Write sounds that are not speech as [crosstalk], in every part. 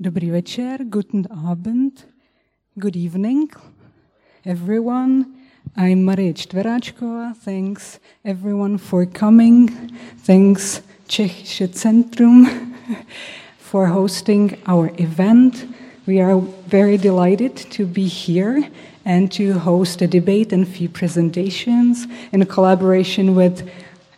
Dobrý večer, guten Abend, good evening, everyone. I'm Marie Čtveráčková. Thanks everyone for coming. Thanks Čechische Centrum [laughs] for hosting our event. We are very delighted to be here and to host a debate and few presentations in collaboration with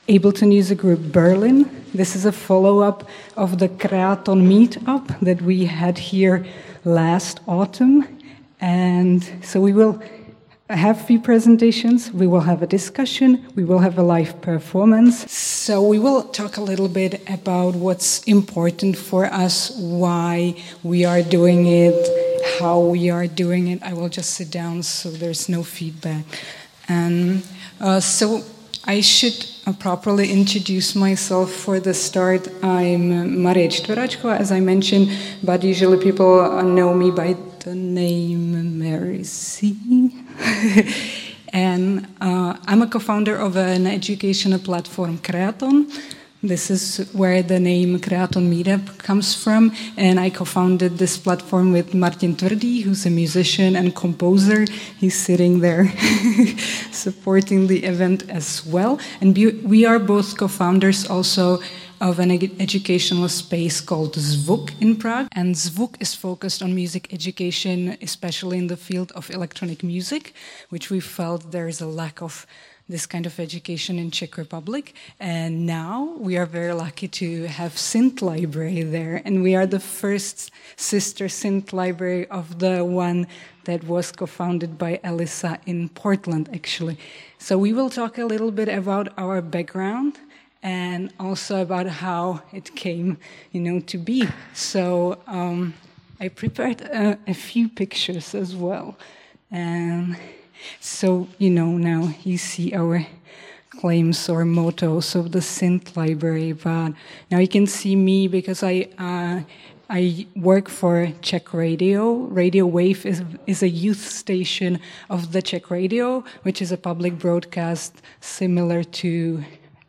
Ableton User Group Berlin. This is a follow up of the Kreaton meetup that we had here last autumn. And so we will have few presentations, we will have a discussion, we will have a live performance. So we will talk a little bit about what's important for us, why we are doing it, how we are doing it. I will just sit down so there's no feedback. And uh, so I should properly introduce myself for the start. I'm Maria Čtveráčková, as I mentioned, but usually people know me by the name Mary C. [laughs] and uh, I'm a co-founder of an educational platform, Kreaton, this is where the name Kreaton Meetup comes from, and I co-founded this platform with Martin Tvrdý, who's a musician and composer. He's sitting there [laughs] supporting the event as well. And we are both co-founders also of an educational space called Zvuk in Prague. And Zvuk is focused on music education, especially in the field of electronic music, which we felt there is a lack of this kind of education in Czech Republic. And now we are very lucky to have Synth Library there. And we are the first sister Synth Library of the one that was co-founded by Elisa in Portland, actually. So we will talk a little bit about our background and also about how it came, you know, to be. So um, I prepared a, a few pictures as well. And so, you know, now you see our claims or mottos of the synth library, but now you can see me because I, uh, I work for Czech Radio. Radio Wave is, is a youth station of the Czech Radio, which is a public broadcast similar to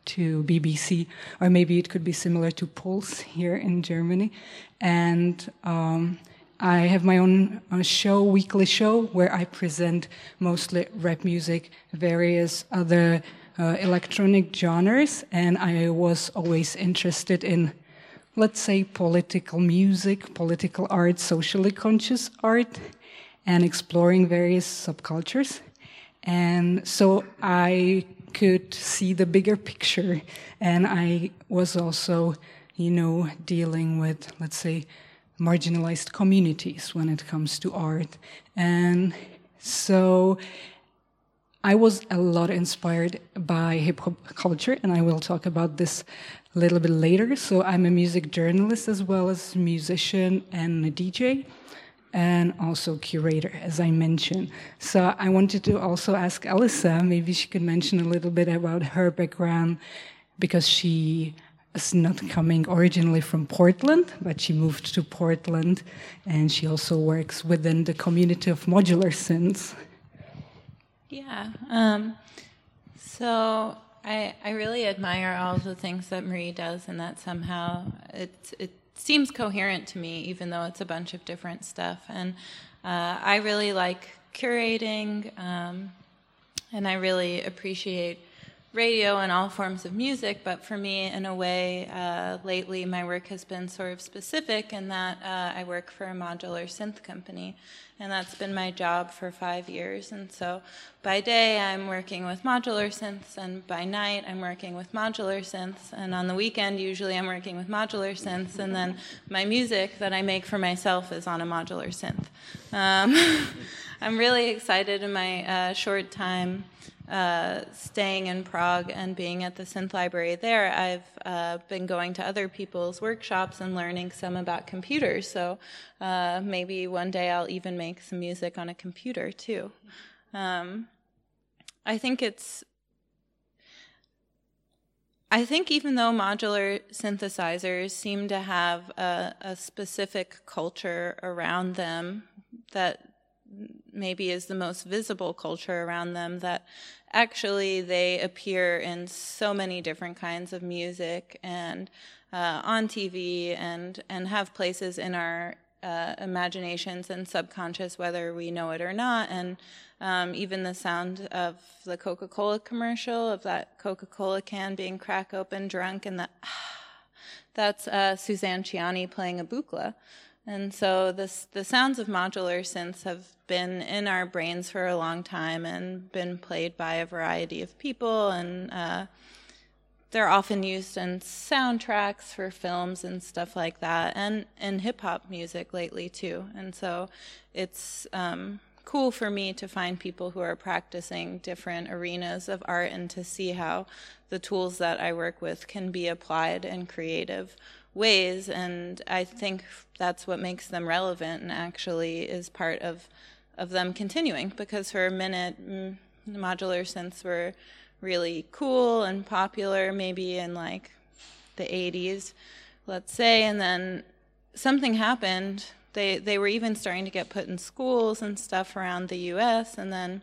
to BBC, or maybe it could be similar to Puls here in Germany. And um, I have my own uh, show, weekly show, where I present mostly rap music, various other uh, electronic genres, and I was always interested in, let's say, political music, political art, socially conscious art, and exploring various subcultures. And so I could see the bigger picture, and I was also, you know, dealing with, let's say, marginalized communities when it comes to art. And so I was a lot inspired by hip hop culture, and I will talk about this a little bit later. So I'm a music journalist as well as musician and a DJ, and also curator, as I mentioned. So I wanted to also ask Elisa, maybe she could mention a little bit about her background because she is not coming originally from Portland, but she moved to Portland and she also works within the community of modular synths. Yeah. Um, so I, I really admire all the things that Marie does, and that somehow it, it seems coherent to me, even though it's a bunch of different stuff. And uh, I really like curating, um, and I really appreciate radio and all forms of music, but for me, in a way, uh, lately my work has been sort of specific in that uh, I work for a modular synth company, and that's been my job for five years. And so by day, I'm working with modular synths, and by night, I'm working with modular synths, and on the weekend, usually I'm working with modular synths, and then my music that I make for myself is on a modular synth. Um, [laughs] I'm really excited in my uh, short time uh, staying in Prague and being at the synth library there, I've uh, been going to other people's workshops and learning some about computers. So uh, maybe one day I'll even make some music on a computer too. Um, I think it's. I think even though modular synthesizers seem to have a, a specific culture around them that maybe is the most visible culture around them that actually they appear in so many different kinds of music and uh, on TV and and have places in our uh, imaginations and subconscious, whether we know it or not. And um, even the sound of the Coca Cola commercial, of that Coca Cola can being crack open, drunk, and that [sighs] that's uh, Suzanne Ciani playing a buchla. And so this, the sounds of modular synths have been in our brains for a long time and been played by a variety of people and uh, they're often used in soundtracks for films and stuff like that, and in hip hop music lately too. And so it's um, cool for me to find people who are practicing different arenas of art and to see how the tools that I work with can be applied in creative ways. And I think that's what makes them relevant and actually is part of of them continuing because for a minute mm, modular synths were really cool and popular maybe in like the 80s let's say and then something happened they they were even starting to get put in schools and stuff around the US and then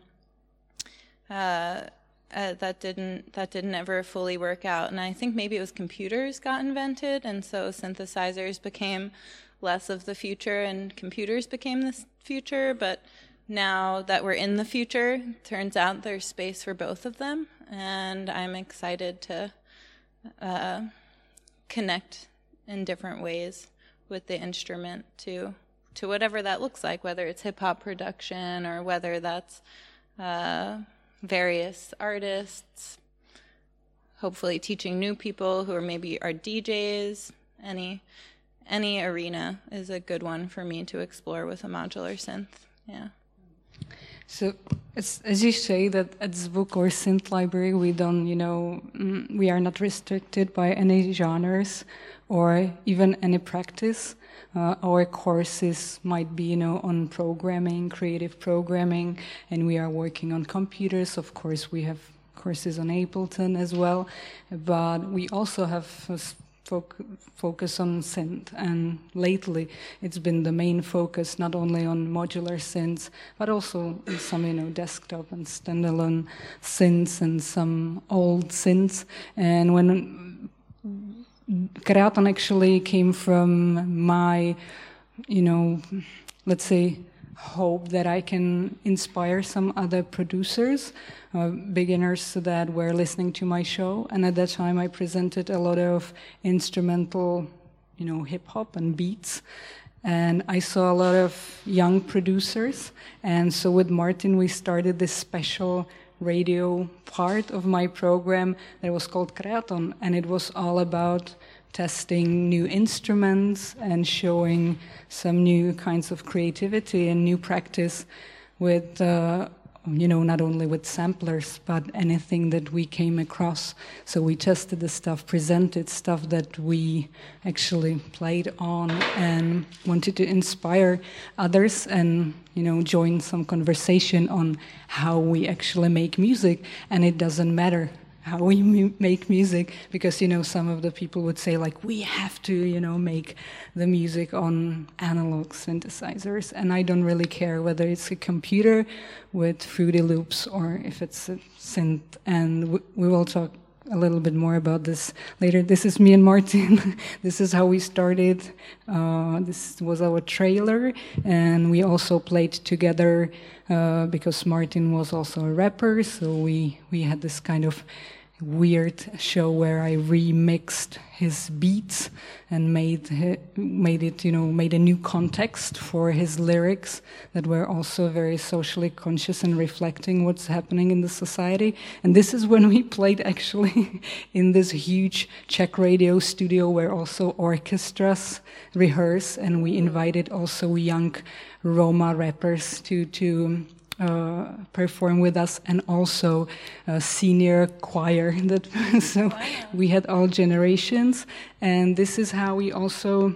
uh, uh, that didn't that didn't ever fully work out. And I think maybe it was computers got invented and so synthesizers became less of the future and computers became the future. But now that we're in the future, turns out there's space for both of them, and I'm excited to uh, connect in different ways with the instrument to to whatever that looks like, whether it's hip hop production or whether that's uh, various artists. Hopefully, teaching new people who are maybe are DJs. Any any arena is a good one for me to explore with a modular synth. Yeah. So, as, as you say, that at Zvuk or Synth Library, we don't, you know, mm, we are not restricted by any genres or even any practice. Uh, our courses might be, you know, on programming, creative programming, and we are working on computers. Of course, we have courses on Ableton as well, but we also have focus on synth. And lately, it's been the main focus not only on modular synths, but also some, you know, desktop and standalone synths and some old synths. And when Kreaton actually came from my, you know, let's say, hope that I can inspire some other producers, uh, beginners that were listening to my show. And at that time, I presented a lot of instrumental, you know, hip hop and beats. And I saw a lot of young producers. And so with Martin, we started this special radio part of my program that was called Kreaton. And it was all about testing new instruments and showing some new kinds of creativity and new practice with, uh, you know, not only with samplers, but anything that we came across. So we tested the stuff, presented stuff that we actually played on and wanted to inspire others and, you know, join some conversation on how we actually make music. And it doesn't matter how we mu make music because you know some of the people would say like we have to you know make the music on analog synthesizers and i don't really care whether it's a computer with fruity loops or if it's a synth and we will talk a little bit more about this later. This is me and Martin. [laughs] this is how we started. Uh, this was our trailer, and we also played together Uh, because Martin was also a rapper. So we we had this kind of weird show where I remixed his beats and made made it, you know, made a new context for his lyrics that were also very socially conscious and reflecting what's happening in the society. And this is when we played actually [laughs] in this huge Czech radio studio where also orchestras rehearse, and we invited also young Roma rappers to to uh, perform with us, and also a senior choir. [laughs] That so wow. we had all generations, and this is how we also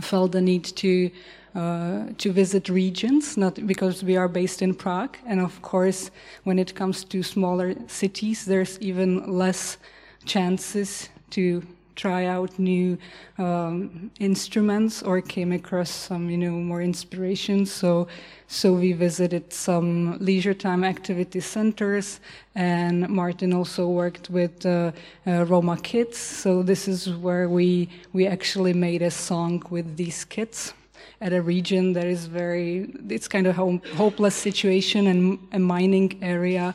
felt the need to. Uh, to visit regions, not because we are based in Prague, and of course, when it comes to smaller cities, there's even less chances to try out new um, instruments or came across some, you know, more inspiration. So, so we visited some leisure time activity centers, and Martin also worked with uh, uh, Roma kids. So this is where we we actually made a song with these kids at a region that is very it's kind of a hopeless situation and a mining area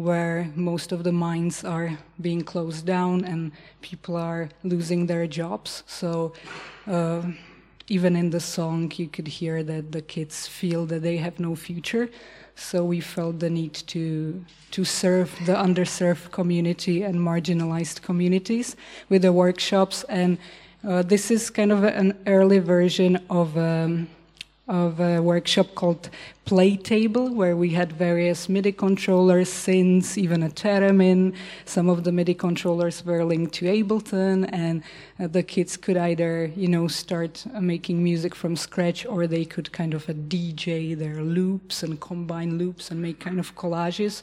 where most of the mines are being closed down and people are losing their jobs. So uh, even in the song, you could hear that the kids feel that they have no future. So we felt the need to to serve the underserved community and marginalized communities with the workshops. And uh, this is kind of an early version of. Um, of a workshop called Play Table, where we had various MIDI controllers, synths, even a theremin. Some of the MIDI controllers were linked to Ableton, and uh, the kids could either, you know, start uh, making music from scratch, or they could kind of a DJ their loops and combine loops and make kind of collages.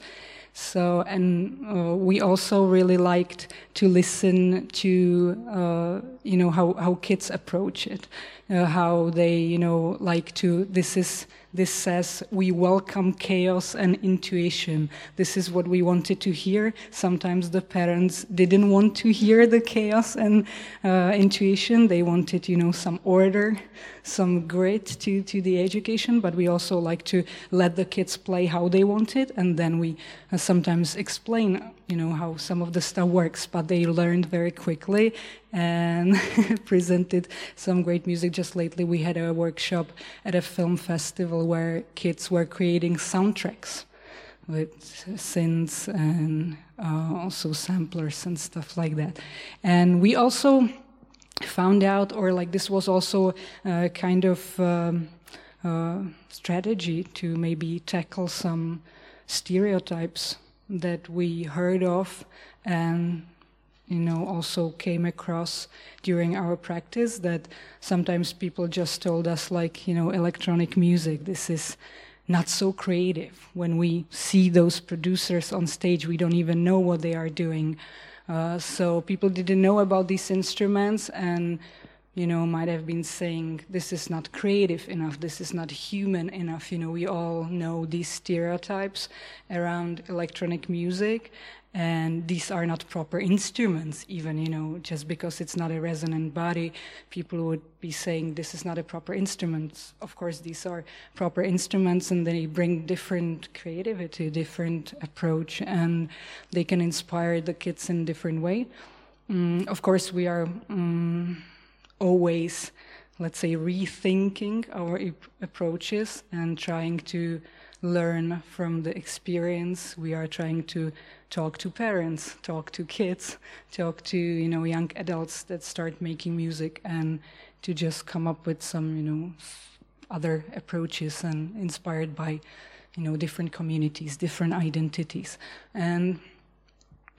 So, and uh, we also really liked to listen to, uh, you know, how, how kids approach it, uh, how they, you know, like to, this is this says we welcome chaos and intuition. This is what we wanted to hear. Sometimes the parents didn't want to hear the chaos and uh, intuition. They wanted, you know, some order, some grit to, to the education. But we also like to let the kids play how they want it, and then we uh, sometimes explain, you know, how some of the stuff works. But they learned very quickly, and [laughs] presented some great music. Just lately, we had a workshop at a film festival where kids were creating soundtracks with synths and uh, also samplers and stuff like that. And we also found out, or like this was also a kind of um, uh, strategy to maybe tackle some stereotypes that we heard of and you know, also came across during our practice that sometimes people just told us, like, you know, electronic music, this is not so creative. When we see those producers on stage, we don't even know what they are doing. Uh, so people didn't know about these instruments and you know, might have been saying, this is not creative enough, this is not human enough. You know, we all know these stereotypes around electronic music and these are not proper instruments even you know just because it's not a resonant body people would be saying this is not a proper instrument. Of course these are proper instruments and they bring different creativity different approach and they can inspire the kids in different way. Mm, of course we are um, always let's say rethinking our approaches and trying to learn from the experience. We are trying to talk to parents, talk to kids, talk to you know young adults that start making music, and to just come up with some you know other approaches and inspired by you know different communities, different identities, and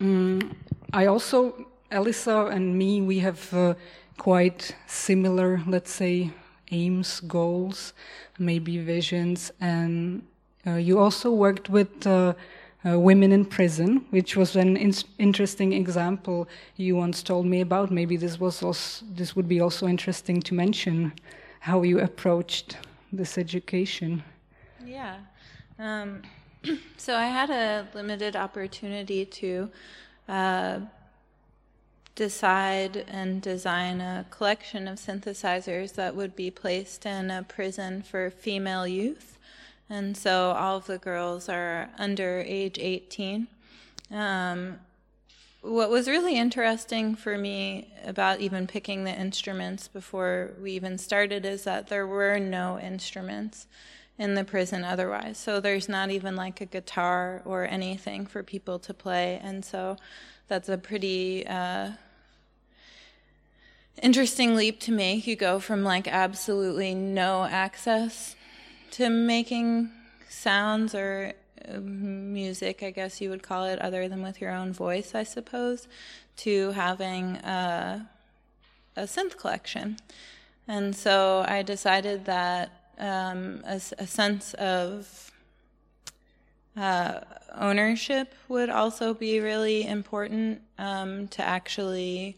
um, I also Elisa and me we have uh, quite similar, let's say, aims, goals, maybe visions, and uh, you also worked with. Uh, uh, women in prison, which was an in interesting example you once told me about. Maybe this was also, this would be also interesting to mention how you approached this education. Yeah. Um, [clears throat] so I had a limited opportunity to uh, decide and design a collection of synthesizers that would be placed in a prison for female youth. And so all of the girls are under age 18. Um, what was really interesting for me about even picking the instruments before we even started is that there were no instruments in the prison otherwise. So there's not even like a guitar or anything for people to play. And so that's a pretty uh, interesting leap to make. You go from like absolutely no access to making sounds or uh, music, I guess you would call it, other than with your own voice, I suppose, to having a, a synth collection. And so I decided that um, a, a, sense of uh, ownership would also be really important um, to actually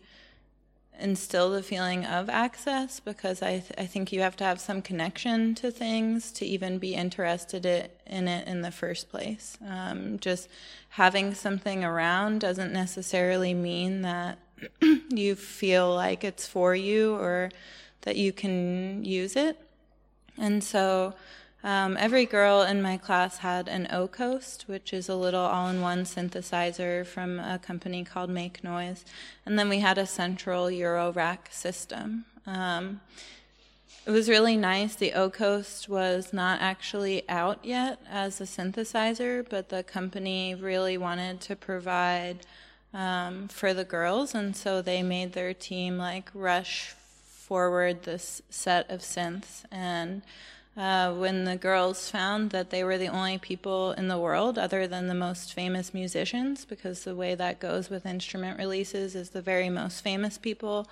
instill the feeling of access because I, th- I think you have to have some connection to things to even be interested in it in the first place. Um, just having something around doesn't necessarily mean that [clears throat] you feel like it's for you or that you can use it. And so um, every girl in my class had an O-Coast, which is a little all-in-one synthesizer from a company called Make Noise, and then we had a central Eurorack system. Um, it was really nice. The O-Coast was not actually out yet as a synthesizer, but the company really wanted to provide um, for the girls, and so they made their team like rush forward this set of synths and uh, when the girls found that they were the only people in the world other than the most famous musicians, because the way that goes with instrument releases is the very most famous people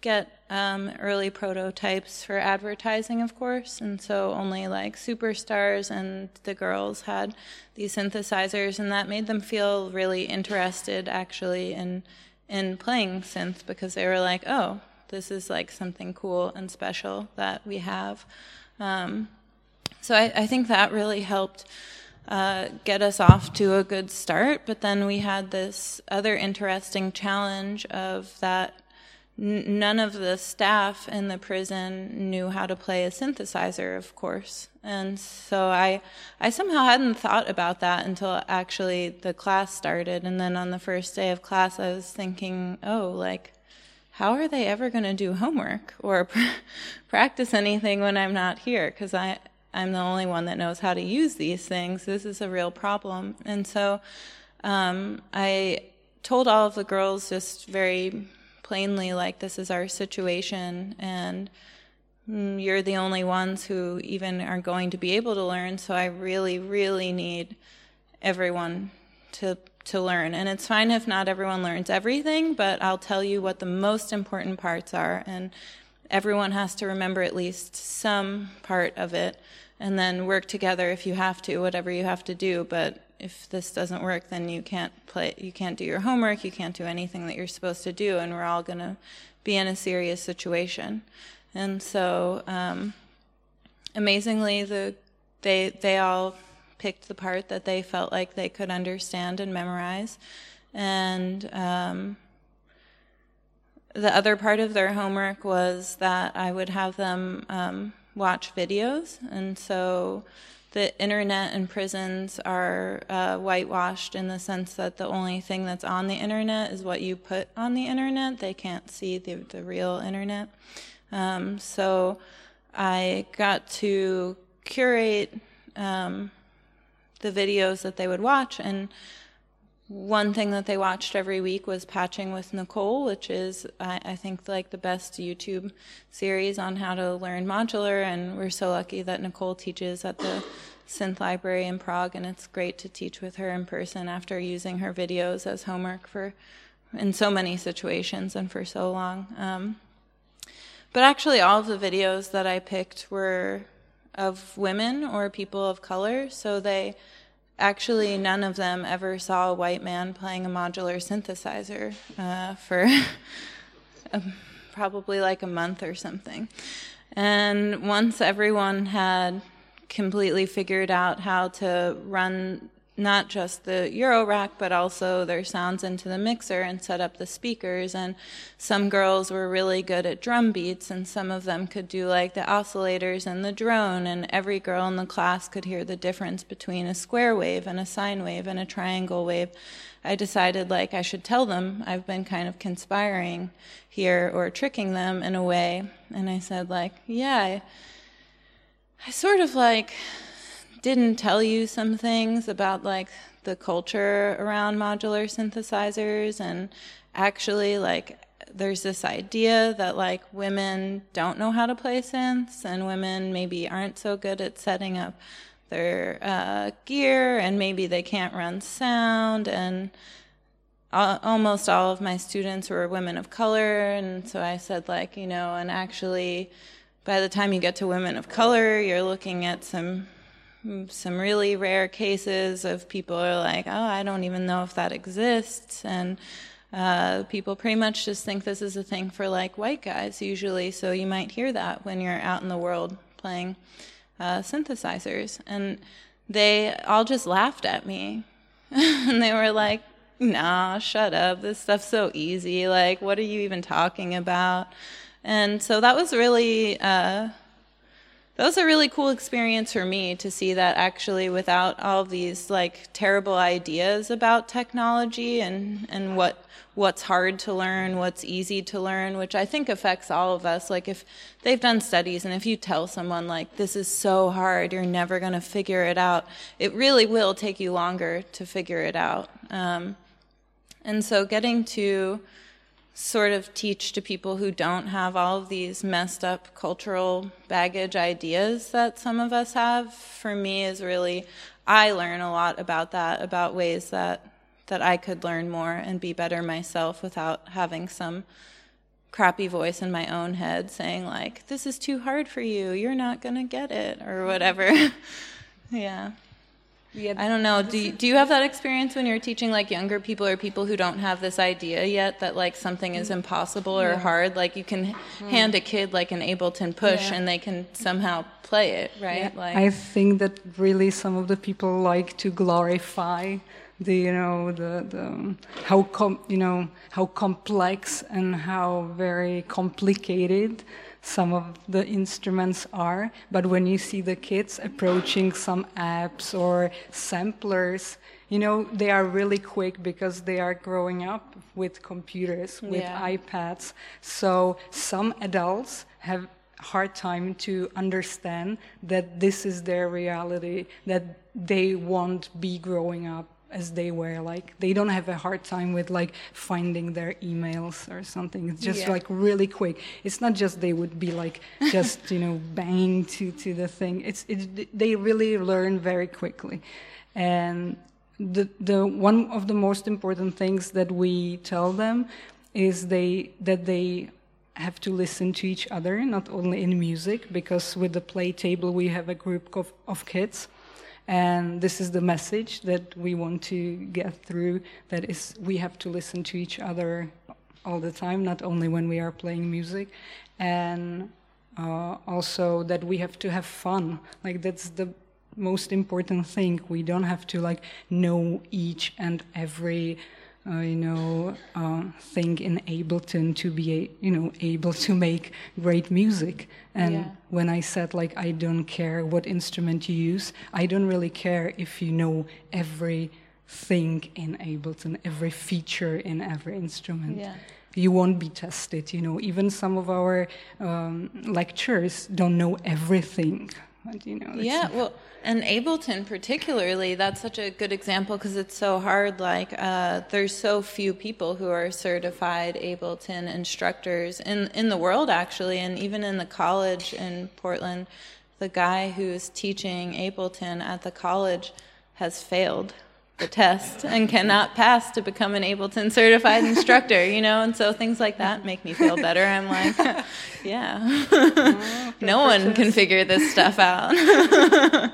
get um, early prototypes for advertising, of course, and so only like superstars and the girls had these synthesizers, and that made them feel really interested actually in in playing synth because they were like, oh, this is like something cool and special that we have. Um, so I, I, think that really helped uh, get us off to a good start. But then we had this other interesting challenge of that n- none of the staff in the prison knew how to play a synthesizer, of course. And so I, I somehow hadn't thought about that until actually the class started. And then on the first day of class, I was thinking, oh, like, how are they ever going to do homework or [laughs] practice anything when I'm not here? Because I I'm the only one that knows how to use these things. This is a real problem. And so um, I told all of the girls just very plainly, like, this is our situation, and mm, you're the only ones who even are going to be able to learn. So I really, really need everyone to to learn. And it's fine if not everyone learns everything, but I'll tell you what the most important parts are. And everyone has to remember at least some part of it and then work together if you have to, whatever you have to do. But if this doesn't work, then you can't play, you can't do your homework, you can't do anything that you're supposed to do, and we're all going to be in a serious situation. And so, um, amazingly, the they they all picked the part that they felt like they could understand and memorize. And um, the other part of their homework was that I would have them um, watch videos. And so the internet and prisons are uh, whitewashed in the sense that the only thing that's on the internet is what you put on the internet. They can't see the, the real internet. Um, so I got to curate um, the videos that they would watch. And one thing that they watched every week was Patching with Nicole, which is, I, I, think, like the best YouTube series on how to learn modular. And we're so lucky that Nicole teaches at the Synth Library in Prague, and it's great to teach with her in person after using her videos as homework for in so many situations and for so long. Um, but actually, all of the videos that I picked were of women or people of color. So they actually, none of them ever saw a white man playing a modular synthesizer uh, for [laughs] probably like a month or something. And once everyone had completely figured out how to run not just the Eurorack, but also their sounds into the mixer and set up the speakers. And some girls were really good at drum beats, and some of them could do like the oscillators and the drone. And every girl in the class could hear the difference between a square wave and a sine wave and a triangle wave. I decided like I should tell them I've been kind of conspiring here or tricking them in a way. And I said like, yeah, I, I sort of like didn't tell you some things about like the culture around modular synthesizers and actually like there's this idea that like women don't know how to play synths and women maybe aren't so good at setting up their uh, gear and maybe they can't run sound and almost all of my students were women of color and so i said like you know and actually by the time you get to women of color you're looking at some some really rare cases of people are like, oh, I don't even know if that exists. And uh, people pretty much just think this is a thing for like white guys usually. So you might hear that when you're out in the world playing uh, synthesizers. And they all just laughed at me. [laughs] and they were like, nah, shut up. This stuff's so easy. Like, what are you even talking about? And so that was really, uh, that was a really cool experience for me to see that actually without all these like terrible ideas about technology and, and what what's hard to learn, what's easy to learn, which I think affects all of us. Like if they've done studies and if you tell someone like this is so hard, you're never going to figure it out, it really will take you longer to figure it out. Um, and so getting to sort of teach to people who don't have all of these messed up cultural baggage ideas that some of us have. For me is really I learn a lot about that, about ways that that I could learn more and be better myself without having some crappy voice in my own head saying like this is too hard for you. You're not going to get it or whatever. [laughs] Yeah yeah, I don't know. Do you, do you have that experience when you're teaching like younger people or people who don't have this idea yet that like something is impossible or yeah. hard? Like you can mm. hand a kid like an Ableton push yeah. and they can somehow play it, right? Yeah. Like I think that really some of the people like to glorify the you know the, the how com, you know how complex and how very complicated some of the instruments are but when you see the kids approaching some apps or samplers you know they are really quick because they are growing up with computers with yeah. ipads so some adults have hard time to understand that this is their reality that they won't be growing up as they were like they don't have a hard time with like finding their emails or something. It's just yeah. like really quick. It's not just they would be like [laughs] just you know banging to to the thing. It's it, they really learn very quickly. And the the one of the most important things that we tell them is they that they have to listen to each other not only in music because with the play table we have a group of, of kids and this is the message that we want to get through that is we have to listen to each other all the time, not only when we are playing music. And uh, also that we have to have fun. Like that's the most important thing. We don't have to like know each and every uh, you know, uh, thing in Ableton to be, you know, able to make great music. And yeah. when I said like I don't care what instrument you use, I don't really care if you know every thing in Ableton, every feature in every instrument. Yeah. You won't be tested, you know. Even some of our um, lecturers don't know everything. You know, yeah, well, and Ableton, particularly, that's such a good example because it's so hard. Like, uh, there's so few people who are certified Ableton instructors in in the world, actually, and even in the college in Portland. The guy who's teaching Ableton at the college has failed the test and cannot pass to become an Ableton certified instructor, you know? And so things like that make me feel better. I'm like, [laughs] yeah, [laughs] no one can figure this stuff out. [laughs]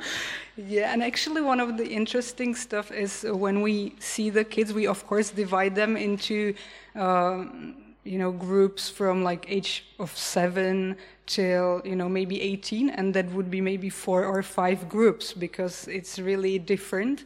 yeah, and actually, one of the interesting stuff is when we see the kids, we of course divide them into. Uh, you know groups from like age of seven till you know maybe 18 and that would be maybe four or five groups because it's really different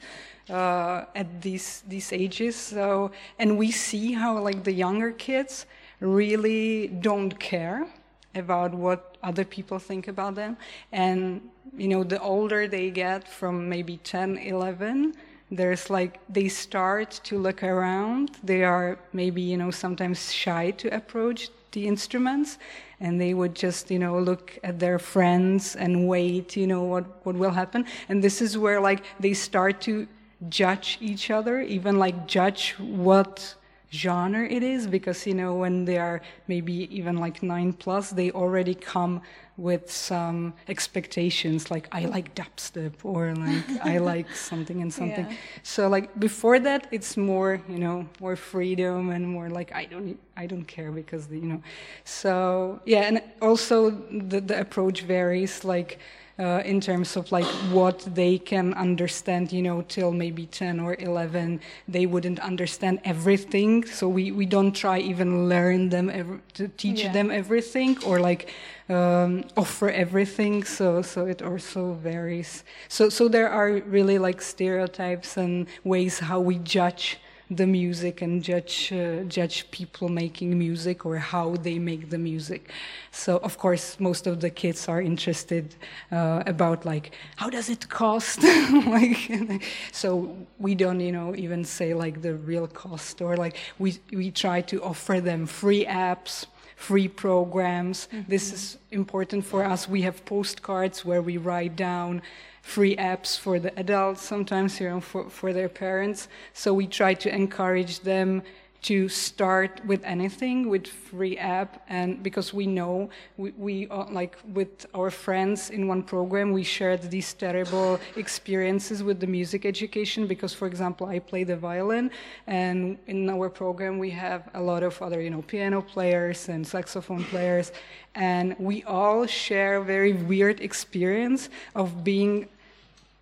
uh, at these these ages. So, and we see how like the younger kids really don't care about what other people think about them. And you know the older they get from maybe 10 11 there's like they start to look around. They are maybe you know sometimes shy to approach the instruments. And they would just you know look at their friends and wait you know what what will happen. And this is where like they start to judge each other, even like judge what genre it is, because you know when they are maybe even like nine plus, they already come with some expectations, like I like dubstep or like I [laughs] like something and something. Yeah. So like before that, it's more you know more freedom and more like I don't I don't care because you know. So yeah, and also the the approach varies like uh, in terms of like what they can understand, you know, till maybe 10 or 11. They wouldn't understand everything. So we, we don't try even learn them ev- to teach Yeah. them everything or like um, offer everything. So, so it also varies. So, so there are really like stereotypes and ways how we judge the music and judge uh, judge people making music or how they make the music. So of course most of the kids are interested uh, about like how does it cost [laughs] like [laughs] so we don't you know even say like the real cost or like we we try to offer them free apps free programs. This is important for us. We have postcards where we write down free apps for the adults, sometimes you know, for, for their parents. So we try to encourage them to start with anything with free app and because we know we, we uh, like with our friends in one program we shared these terrible experiences with the music education because for example i play the violin and in our program we have a lot of other you know piano players and saxophone players and we all share very weird experience of being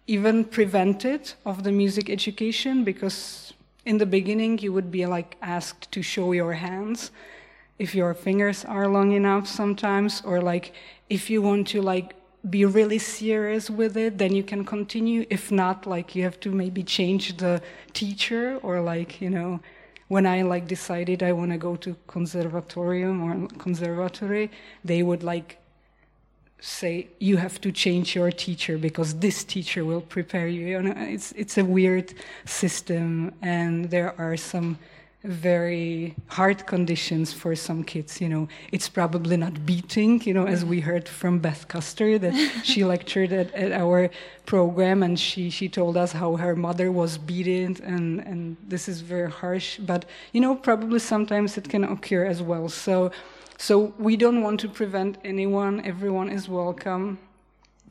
even prevented of the music education because in the beginning you would be like asked to show your hands if your fingers are long enough sometimes or like if you want to like be really serious with it then you can continue. If not like you have to maybe change the teacher or like you know when i like decided i want to go to conservatorium or conservatory they would like say you have to change your teacher because this teacher will prepare you. you know, it's it's a weird system, and there are some very hard conditions for some kids. You know, it's probably not beating. You know, as we heard from Beth Custer that [laughs] she lectured at, at our program, and she she told us how her mother was beaten, and and this is very harsh. But you know, probably sometimes it can occur as well. So. So we don't want to prevent anyone. Everyone is welcome.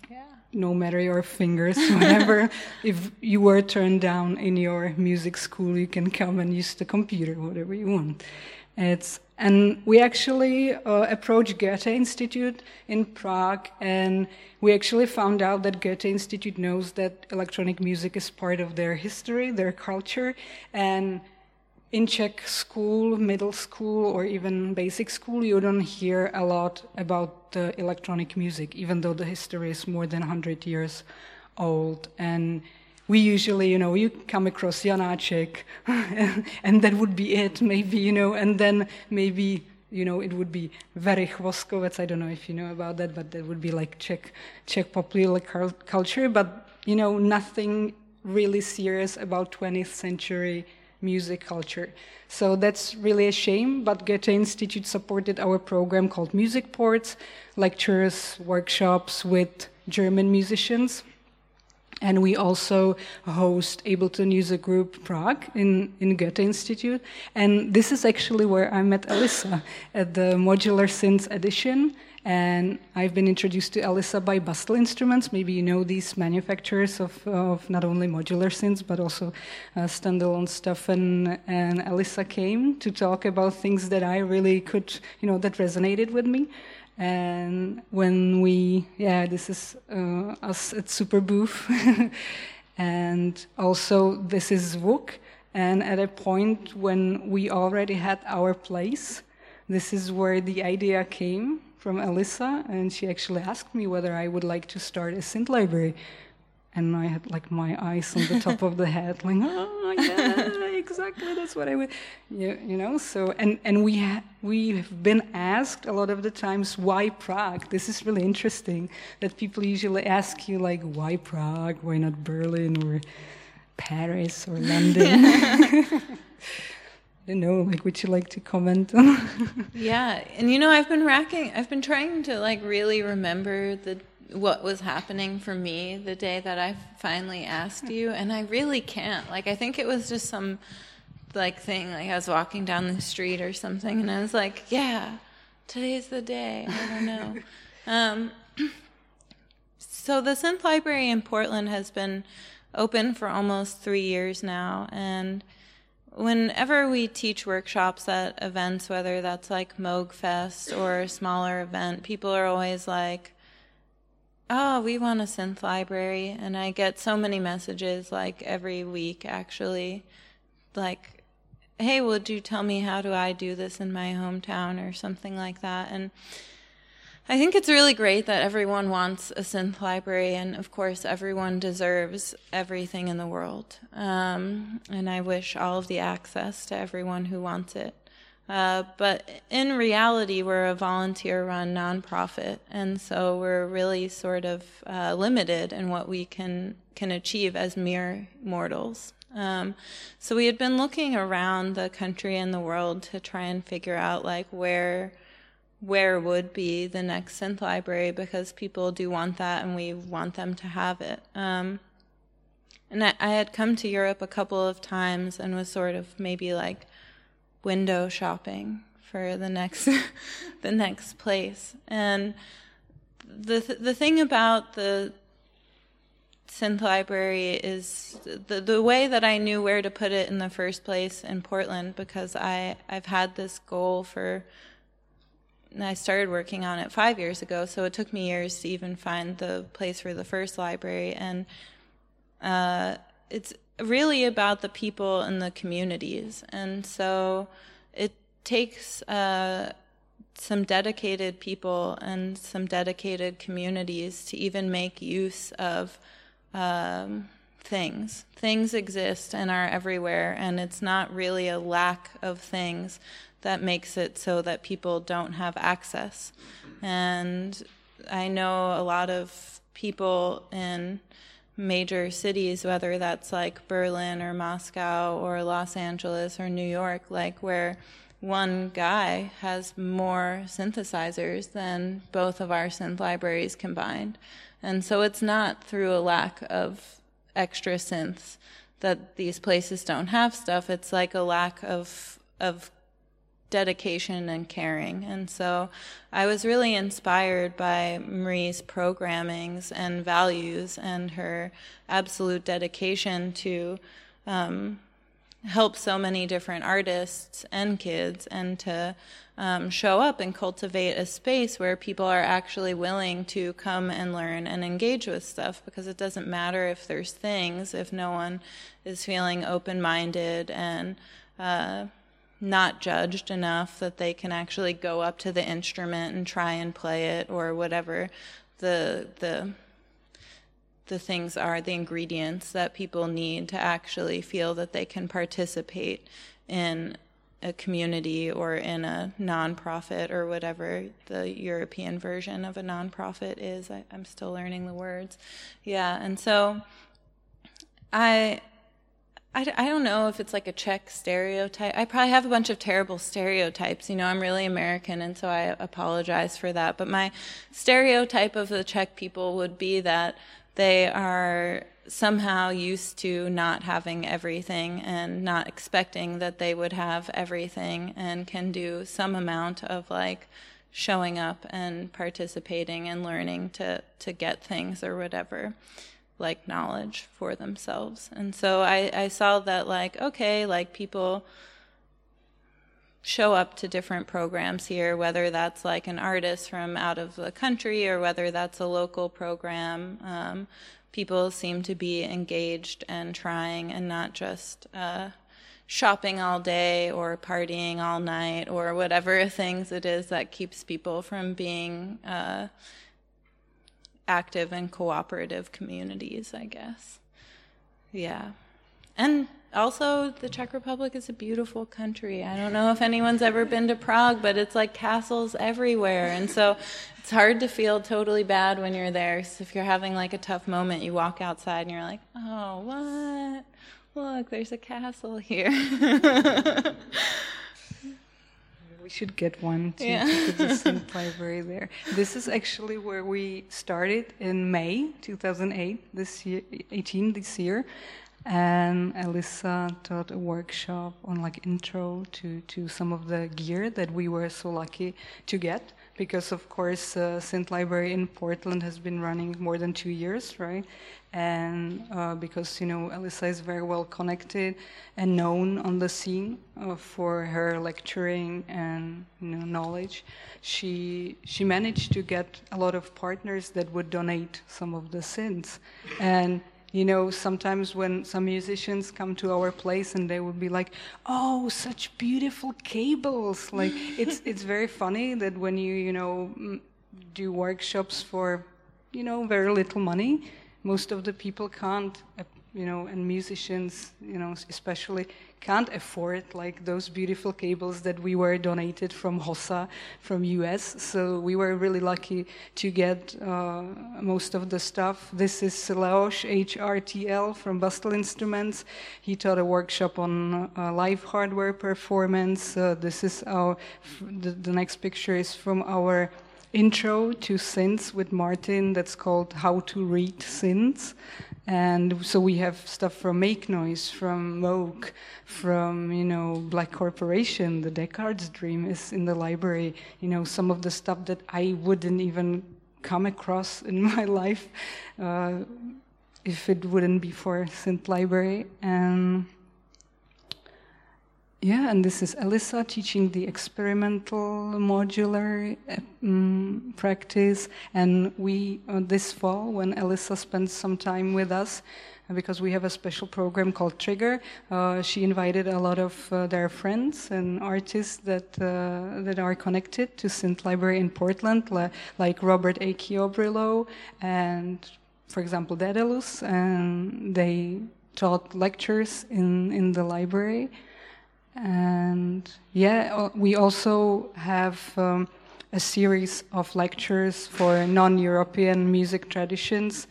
Yeah. No matter your fingers, [laughs] whatever. if you were turned down in your music school, you can come and use the computer, whatever you want. It's and we actually uh, approached Goethe Institute in Prague, and we actually found out that Goethe Institute knows that electronic music is part of their history, their culture, and in Czech school, middle school, or even basic school, you don't hear a lot about the electronic music, even though the history is more than 100 years old. And we usually, you know, you come across Janáček, [laughs] and that would be it, maybe, you know, and then maybe, you know, it would be Werich Voskovec. I don't know if you know about that, but that would be like Czech, Czech popular culture, but, you know, nothing really serious about 20th century music culture. So that's really a shame, but Goethe Institute supported our program called Music Ports, lectures, workshops with German musicians. And we also host Ableton User Group Prague in, in Goethe Institute. And this is actually where I met Elisa at the Modular Synths edition. And I've been introduced to Elisa by Bastl Instruments. Maybe you know these manufacturers of, of not only modular synths, but also uh, standalone stuff. And, and Elisa came to talk about things that I really could, you know, that resonated with me. And when we, yeah, this is uh, us at Superbooth. [laughs] and also, this is Zvuk. And at a point when we already had our place, this is where the idea came from Elisa, and she actually asked me whether I would like to start a synth library. And I had like my eyes on the top of the head, like, oh yeah, [laughs] exactly, that's what I would, you, you know. So and and we ha- we have been asked a lot of the times why Prague. This is really interesting that people usually ask you like why Prague, why not Berlin or Paris or London. [laughs] I don't know, like, would you like to comment on? [laughs] yeah, and you know, I've been racking, I've been trying to like really remember the what was happening for me the day that I finally asked you, and I really can't. Like, I think it was just some like thing, like I was walking down the street or something, and I was like, yeah, today's the day. I don't know. [laughs] um, so the Synth Library in Portland has been open for almost three years now, and whenever we teach workshops at events, whether that's like Moogfest or a smaller event, people are always like, oh, we want a synth library. And I get so many messages like every week, actually, like, hey, would you tell me how do I do this in my hometown or something like that? And I think it's really great that everyone wants a synth library, and of course, everyone deserves everything in the world. Um, and I wish all of the access to everyone who wants it. Uh, but in reality, we're a volunteer run nonprofit, and so we're really sort of uh, limited in what we can, can achieve as mere mortals. Um, so we had been looking around the country and the world to try and figure out like where where would be the next synth library because people do want that and we want them to have it. Um, and I, I, had come to Europe a couple of times and was sort of maybe like window shopping for the next [laughs] the next place. And the th- the thing about the synth library is the the way that I knew where to put it in the first place in Portland because I I've had this goal for I started working on it five years ago, so it took me years to even find the place for the first library. And uh, it's really about the people and the communities. And so it takes uh, some dedicated people and some dedicated communities to even make use of um, things. Things exist and are everywhere, and it's not really a lack of things that makes it so that people don't have access. And I know a lot of people in major cities, whether that's like Berlin or Moscow or Los Angeles or New York, like where one guy has more synthesizers than both of our synth libraries combined. And so it's not through a lack of extra synths that these places don't have stuff. It's like a lack of of dedication and caring. And so I was really inspired by Marie's programmings and values and her absolute dedication to um, help so many different artists and kids and to um, show up and cultivate a space where people are actually willing to come and learn and engage with stuff because it doesn't matter if there's things if no one is feeling open minded and uh, not judged enough that they can actually go up to the instrument and try and play it or whatever the the the things are the ingredients that people need to actually feel that they can participate in a community or in a nonprofit or whatever the European version of a nonprofit is. I, am still learning the words. Yeah, and so I I, I don't know if it's like a Czech stereotype. I probably have a bunch of terrible stereotypes. You know, I'm really American, and so I apologize for that. But my stereotype of the Czech people would be that they are somehow used to not having everything and not expecting that they would have everything and can do some amount of like showing up and participating and learning to, to get things or whatever like knowledge for themselves. And so I, I saw that like, okay, like people show up to different programs here, whether that's like an artist from out of the country or whether that's a local program. Um, people seem to be engaged and trying and not just uh, shopping all day or partying all night or whatever [laughs] things it is that keeps people from being uh, active and cooperative communities, I guess. Yeah. And also, the Czech Republic is a beautiful country. I don't know if anyone's ever been to Prague, but it's like castles everywhere. And so it's hard to feel totally bad when you're there. So if you're having like a tough moment, you walk outside and you're like, oh, what? Look, there's a castle here. [laughs] we should get one to, yeah. to the synth library [laughs] there. This is actually where we started in May 2008, this year, 18 this year. and Elisa taught a workshop on like intro to, to some of the gear that we were so lucky to get because of course uh, Synth Library in Portland has been running more than two years, right? And uh, because you know Elisa is very well connected and known on the scene uh, for her lecturing and you know, knowledge, she she managed to get a lot of partners that would donate some of the synths and you know, sometimes when some musicians come to our place and they would be like, "Oh, such beautiful cables!" Like [laughs] it's it's very funny that when you you know do workshops for you know very little money, most of the people can't you know, and musicians, you know, especially can't afford like those beautiful cables that we were donated from HOSA from US. So we were really lucky to get uh, most of the stuff. This is Leoš HRTL from Bastl Instruments. He taught a workshop on uh, live hardware performance. Uh, this is our, the, the next picture is from our intro to synths with Martin that's called How to Read Synths. And so we have stuff from Make Noise, from Moog, from, you know, Black Corporation, the Deckard's Dream is in the library. You know, some of the stuff that I wouldn't even come across [laughs] in my life uh, if it wouldn't be for Synth Library. And yeah, and this is Elisa teaching the experimental modular um, practice. And we, uh, this fall, when Elisa spends some time with us, because we have a special program called Trigger. Uh, she invited a lot of uh, their friends and artists that uh, that are connected to Synth Library in Portland, like Robert A. Chiobrillo and, for example, Daedalus, and they taught lectures in in the library. And yeah, uh, we also have um, a series of lectures for non European music traditions.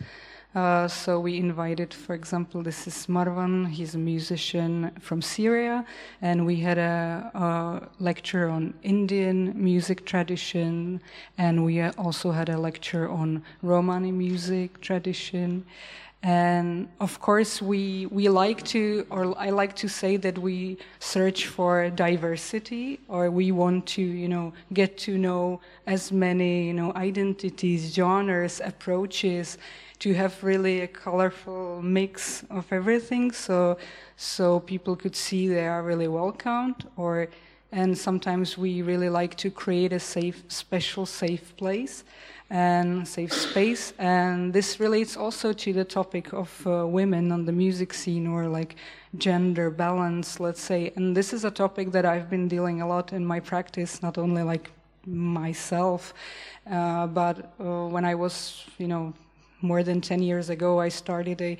Uh, so we invited, for example, this is Marwan, he's a musician from Syria, and we had a, a, lecture on Indian music tradition, and we also had a lecture on Romani music tradition. And of course, we, we like to, or I like to say that we search for diversity, or we want to, you know, get to know as many, you know, identities, genres, approaches, to have really a colorful mix of everything, so so people could see they are really welcomed, or and sometimes we really like to create a safe, special, safe place and safe space. And this relates also to the topic of uh, women on the music scene or like gender balance, let's say. And this is a topic that I've been dealing a lot in my practice, not only like myself, uh, but uh, when I was, you know, more than 10 years ago, I started a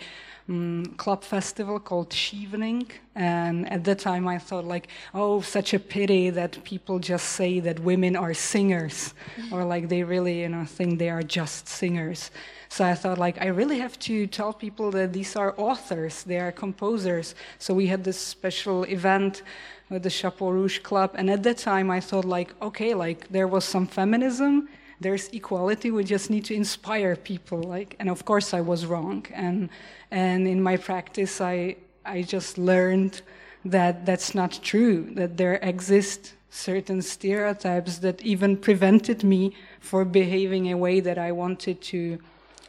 um, club festival called Shevening. And at that time, I thought, like, oh, such a pity that people just say that women are singers, or like they really, you know, think they are just singers. So I thought, like, I really have to tell people that these are authors, they are composers. So we had this special event with the Chapeau Rouge Club. And at that time, I thought, like, okay, like, there was some feminism there's equality we just need to inspire people like and of course i was wrong and and in my practice i i just learned that that's not true that there exist certain stereotypes that even prevented me for behaving a way that i wanted to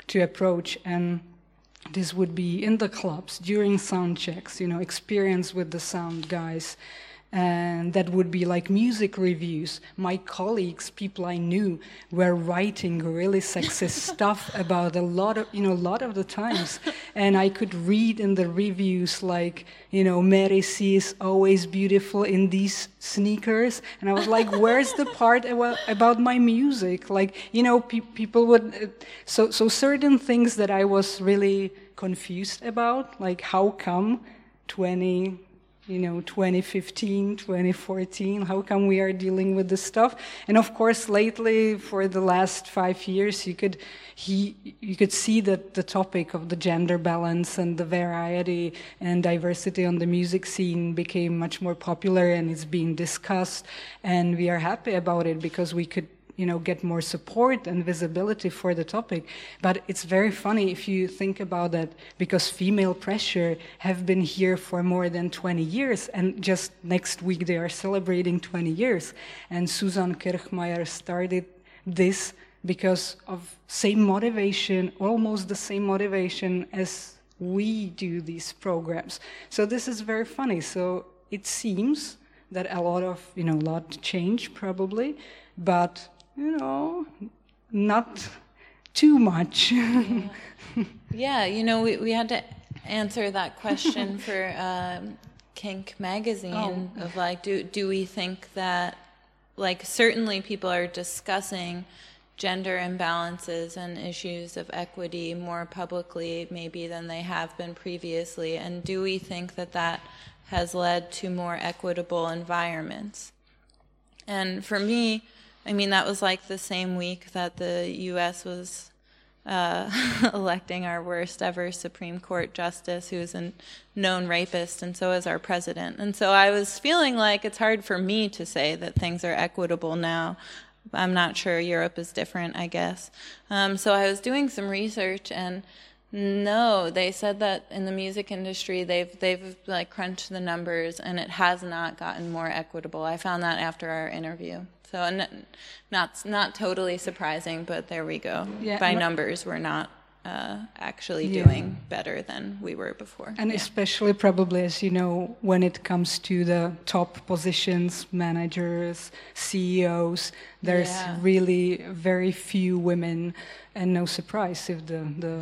to approach and this would be in the clubs during sound checks you know experience with the sound guys and that would be like music reviews. My colleagues, people I knew, were writing really sexist [laughs] stuff about a lot of, you know, a lot of the times, and I could read in the reviews like, you know, Mary C is always beautiful in these sneakers, and I was like, where's the part about, my music? Like, you know, pe people would, uh, so so certain things that I was really confused about, like how come 20 you know 2015 2014 how come we are dealing with this stuff? And of course lately for the last five years you could he you could see that the topic of the gender balance and the variety and diversity on the music scene became much more popular and it's being discussed. And we are happy about it because we could you know get more support and visibility for the topic. But it's very funny if you think about that because female pressure have been here for more than 20 years and just next week they are celebrating 20 years. And susanne kirchmayr started this because of same motivation almost the same motivation as we do these programs. So this is very funny. So it seems that a lot of you know a lot change probably but you know, not too much. yeah. [laughs] yeah. you know, we, we had to answer that question [laughs] for um, Kink magazine oh. of like, do, do we think that, like, certainly people are discussing gender imbalances and issues of equity more publicly maybe than they have been previously and do we think that that has led to more equitable environments and for me I mean, that was like the same week that the U.S. was uh, [laughs] electing our worst ever Supreme Court justice, who is a known rapist, and so is our president. And so I was feeling like it's hard for me to say that things are equitable now. I'm not sure Europe is different, I guess. Um, so I was doing some research and. No, they said that in the music industry they've they've like crunched the numbers and it has not gotten more equitable. I found that after our interview. So not not totally surprising, but there we go. Yeah, By numbers, we're not uh, actually yeah. doing better than we were before. And yeah. especially probably, as you know, when it comes to the top positions, managers, CEOs, there's yeah. really very few women, and no surprise if the the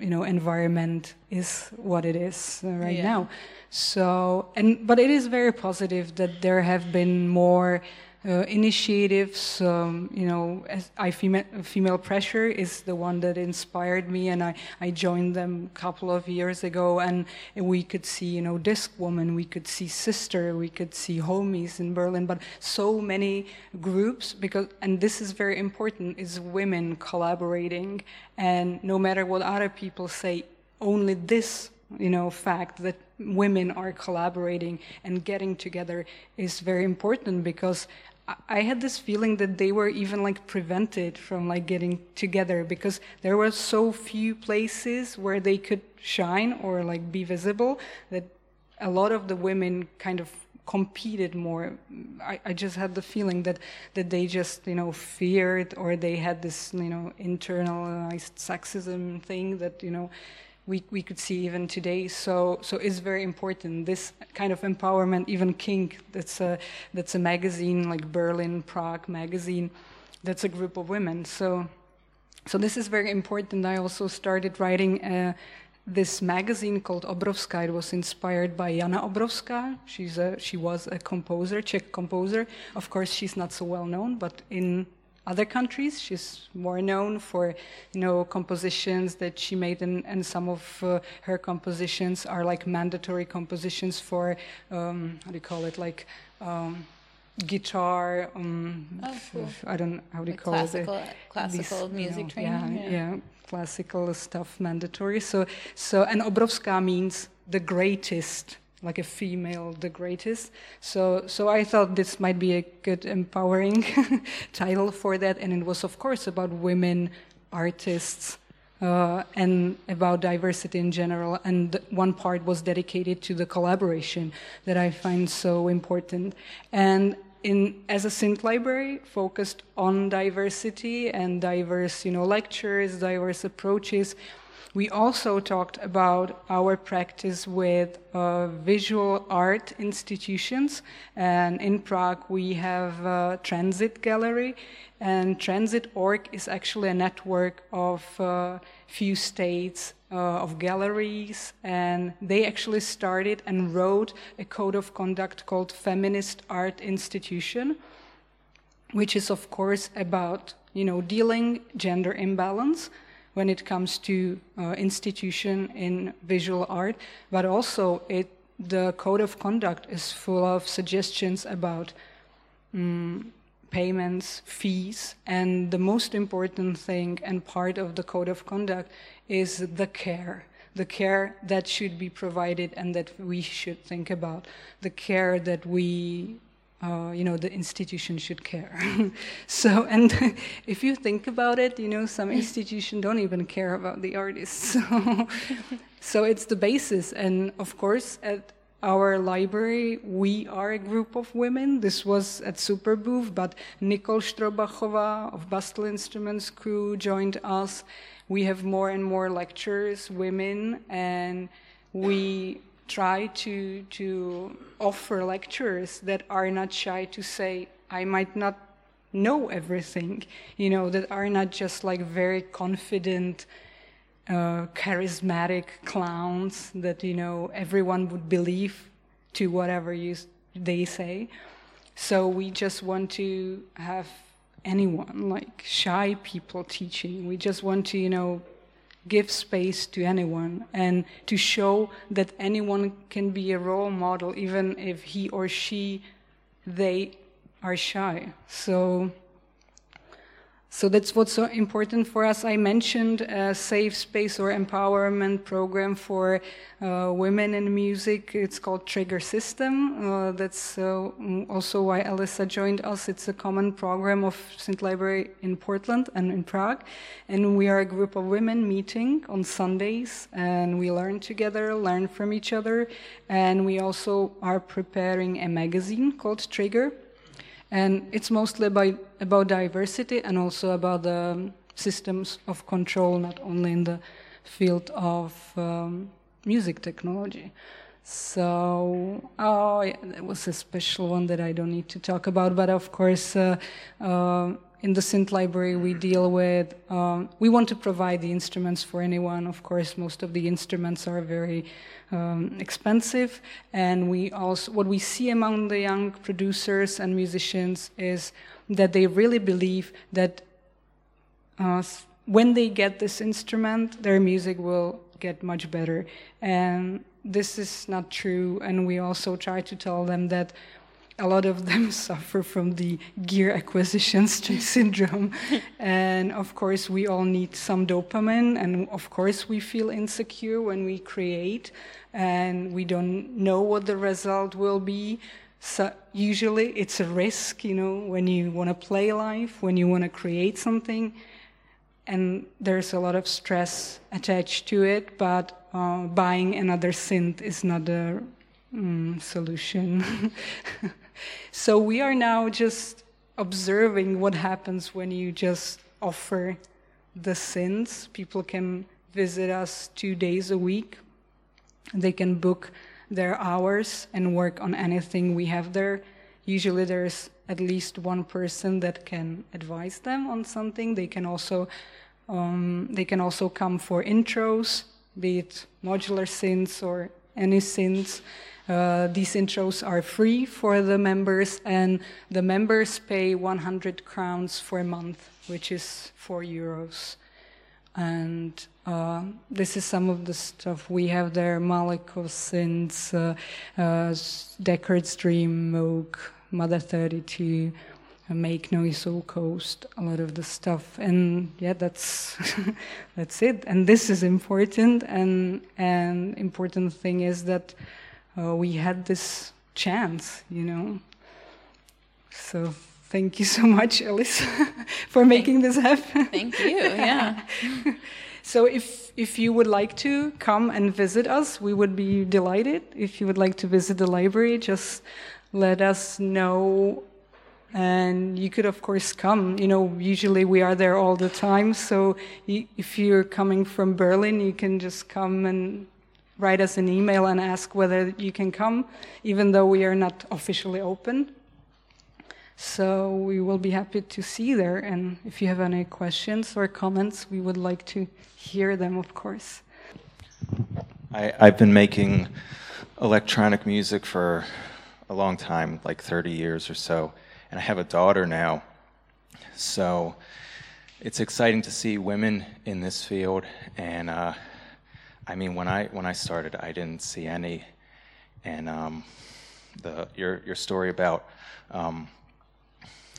you know environment is what it is uh, right now. So and but it is very positive that there have been more initiatives. Um, you know, I female, female pressure is the one that inspired me, and I, I joined them a couple of years ago. And, we could see, you know, Discwoman, we could see Sister, we could see Homies in Berlin, but so many groups because, and this is very important, is women collaborating, and no matter what other people say, only this you know fact that women are collaborating and getting together is very important because I had this feeling that they were even like prevented from like getting together because there were so few places where they could shine or like be visible that a lot of the women kind of competed more. I, I just had the feeling that that they just you know feared or they had this you know internalized sexism thing that you know we, we could see even today. So, so it's very important. This kind of empowerment, even Kink, that's a, that's a magazine like Berlin, Prague magazine, that's a group of women. So, so this is very important. I also started writing uh, this magazine called Obrovská. It was inspired by Jana Obrovská. She's a, she was a composer, Czech composer. Of course, she's not so well known, but in other countries. She's more known for, you know, compositions that she made, and, and some of uh, her compositions are like mandatory compositions for, um, how do you call it, like um, guitar. Um, oh, cool. I don't how do you like call classical, it? Classical music know, training. Yeah, yeah, yeah, classical stuff mandatory. So, so and Obrovská means the greatest like a female the greatest. So so i thought this might be a good empowering [laughs] title for that. And it was of course about women artists uh, and about diversity in general. And one part was dedicated to the collaboration that i find so important. And in as a synth library focused on diversity and diverse you know lectures diverse approaches we also talked about our practice with uh, visual art institutions. And in Prague, we have a Transit Gallery. And Transit tranzit.org is actually a network of uh, few states uh, of galleries. And they actually started and wrote a code of conduct called Feminist Art Institution, which is, of course, about you know, dealing gender imbalance when it comes to uh, institution in visual art, but also it, the code of conduct is full of suggestions about um, payments, fees, and the most important thing and part of the code of conduct is the care. The care that should be provided and that we should think about. The care that we uh, you know the institution should care. [laughs] So and [laughs] if you think about it you know some institutions don't even care about the artists. [laughs] So, so it's the basis. And of course at our library we are a group of women. This was at superbooth but nicole strobachova of bastl instruments crew joined us. We have more and more lecturers women and we try to to offer lectures that are not shy to say i might not know everything you know that are not just like very confident uh, charismatic clowns that you know everyone would believe to whatever you they say. So we just want to have anyone like shy people teaching. We just want to you know give space to anyone and to show that anyone can be a role model even if he or she they are shy. So so that's what's so important for us. I mentioned a safe space or empowerment program for uh, women in music. It's called Trigger System. Uh, that's uh, also why Alyssa joined us. It's a common program of Synth Library in Portland and in Prague. And we are a group of women meeting on Sundays and we learn together, learn from each other. And we also are preparing a magazine called Trigger and it's mostly about, about diversity and also about the systems of control, not only in the field of um, music technology. So, oh, yeah, that was a special one that I don't need to talk about. But of course, uh, uh, in the synth library, we deal with, um, we want to provide the instruments for anyone. Of course, most of the instruments are very um, expensive. And we also, what we see among the young producers and musicians is that they really believe that uh, when they get this instrument, their music will get much better. And this is not true. And we also try to tell them that a lot of them [laughs] suffer from the gear acquisition [laughs] syndrome. [laughs] and of course, we all need some dopamine. And of course, we feel insecure when we create and we don't know what the result will be. So usually it's a risk, you know, when you want to play live, when you want to create something, and there's a lot of stress attached to it. But uh, buying another synth is not a mm, solution. So we are now just observing what happens when you just offer the synths. People can visit us two days a week they can book their hours and work on anything we have there. Usually there's at least one person that can advise them on something. They can also um, they can also come for intros, be it modular synths or any synths. Uh, these intros are free for the members, and the members pay 100 crowns for a month, which is four euros. And uh, this is some of the stuff we have there Malekko Synths, uh, uh, Deckard's Dream, Moog, Mother 32, uh, Make Noise 0-Coast, a lot of the stuff. And yeah, that's [laughs] that's it. And this is important. And an important thing is that uh, we had this chance, you know. So thank you so much, Alice, [laughs] for making this happen. Thank you. Yeah. [laughs] So if, if you would like to come and visit us, we would be delighted. If you would like to visit the library, just let us know. And you could, of course, come. You know, usually we are there all the time. So if you're coming from Berlin, you can just come and write us an email and ask whether you can come, even though we are not officially open. So we will be happy to see there. And if you have any questions or comments, we would like to hear them, of course. I, I've been making electronic music for a long time, like 30 years or so, and I have a daughter now. So it's exciting to see women in this field. And uh, I mean, when I when I started, I didn't see any. And um, the your your story about um,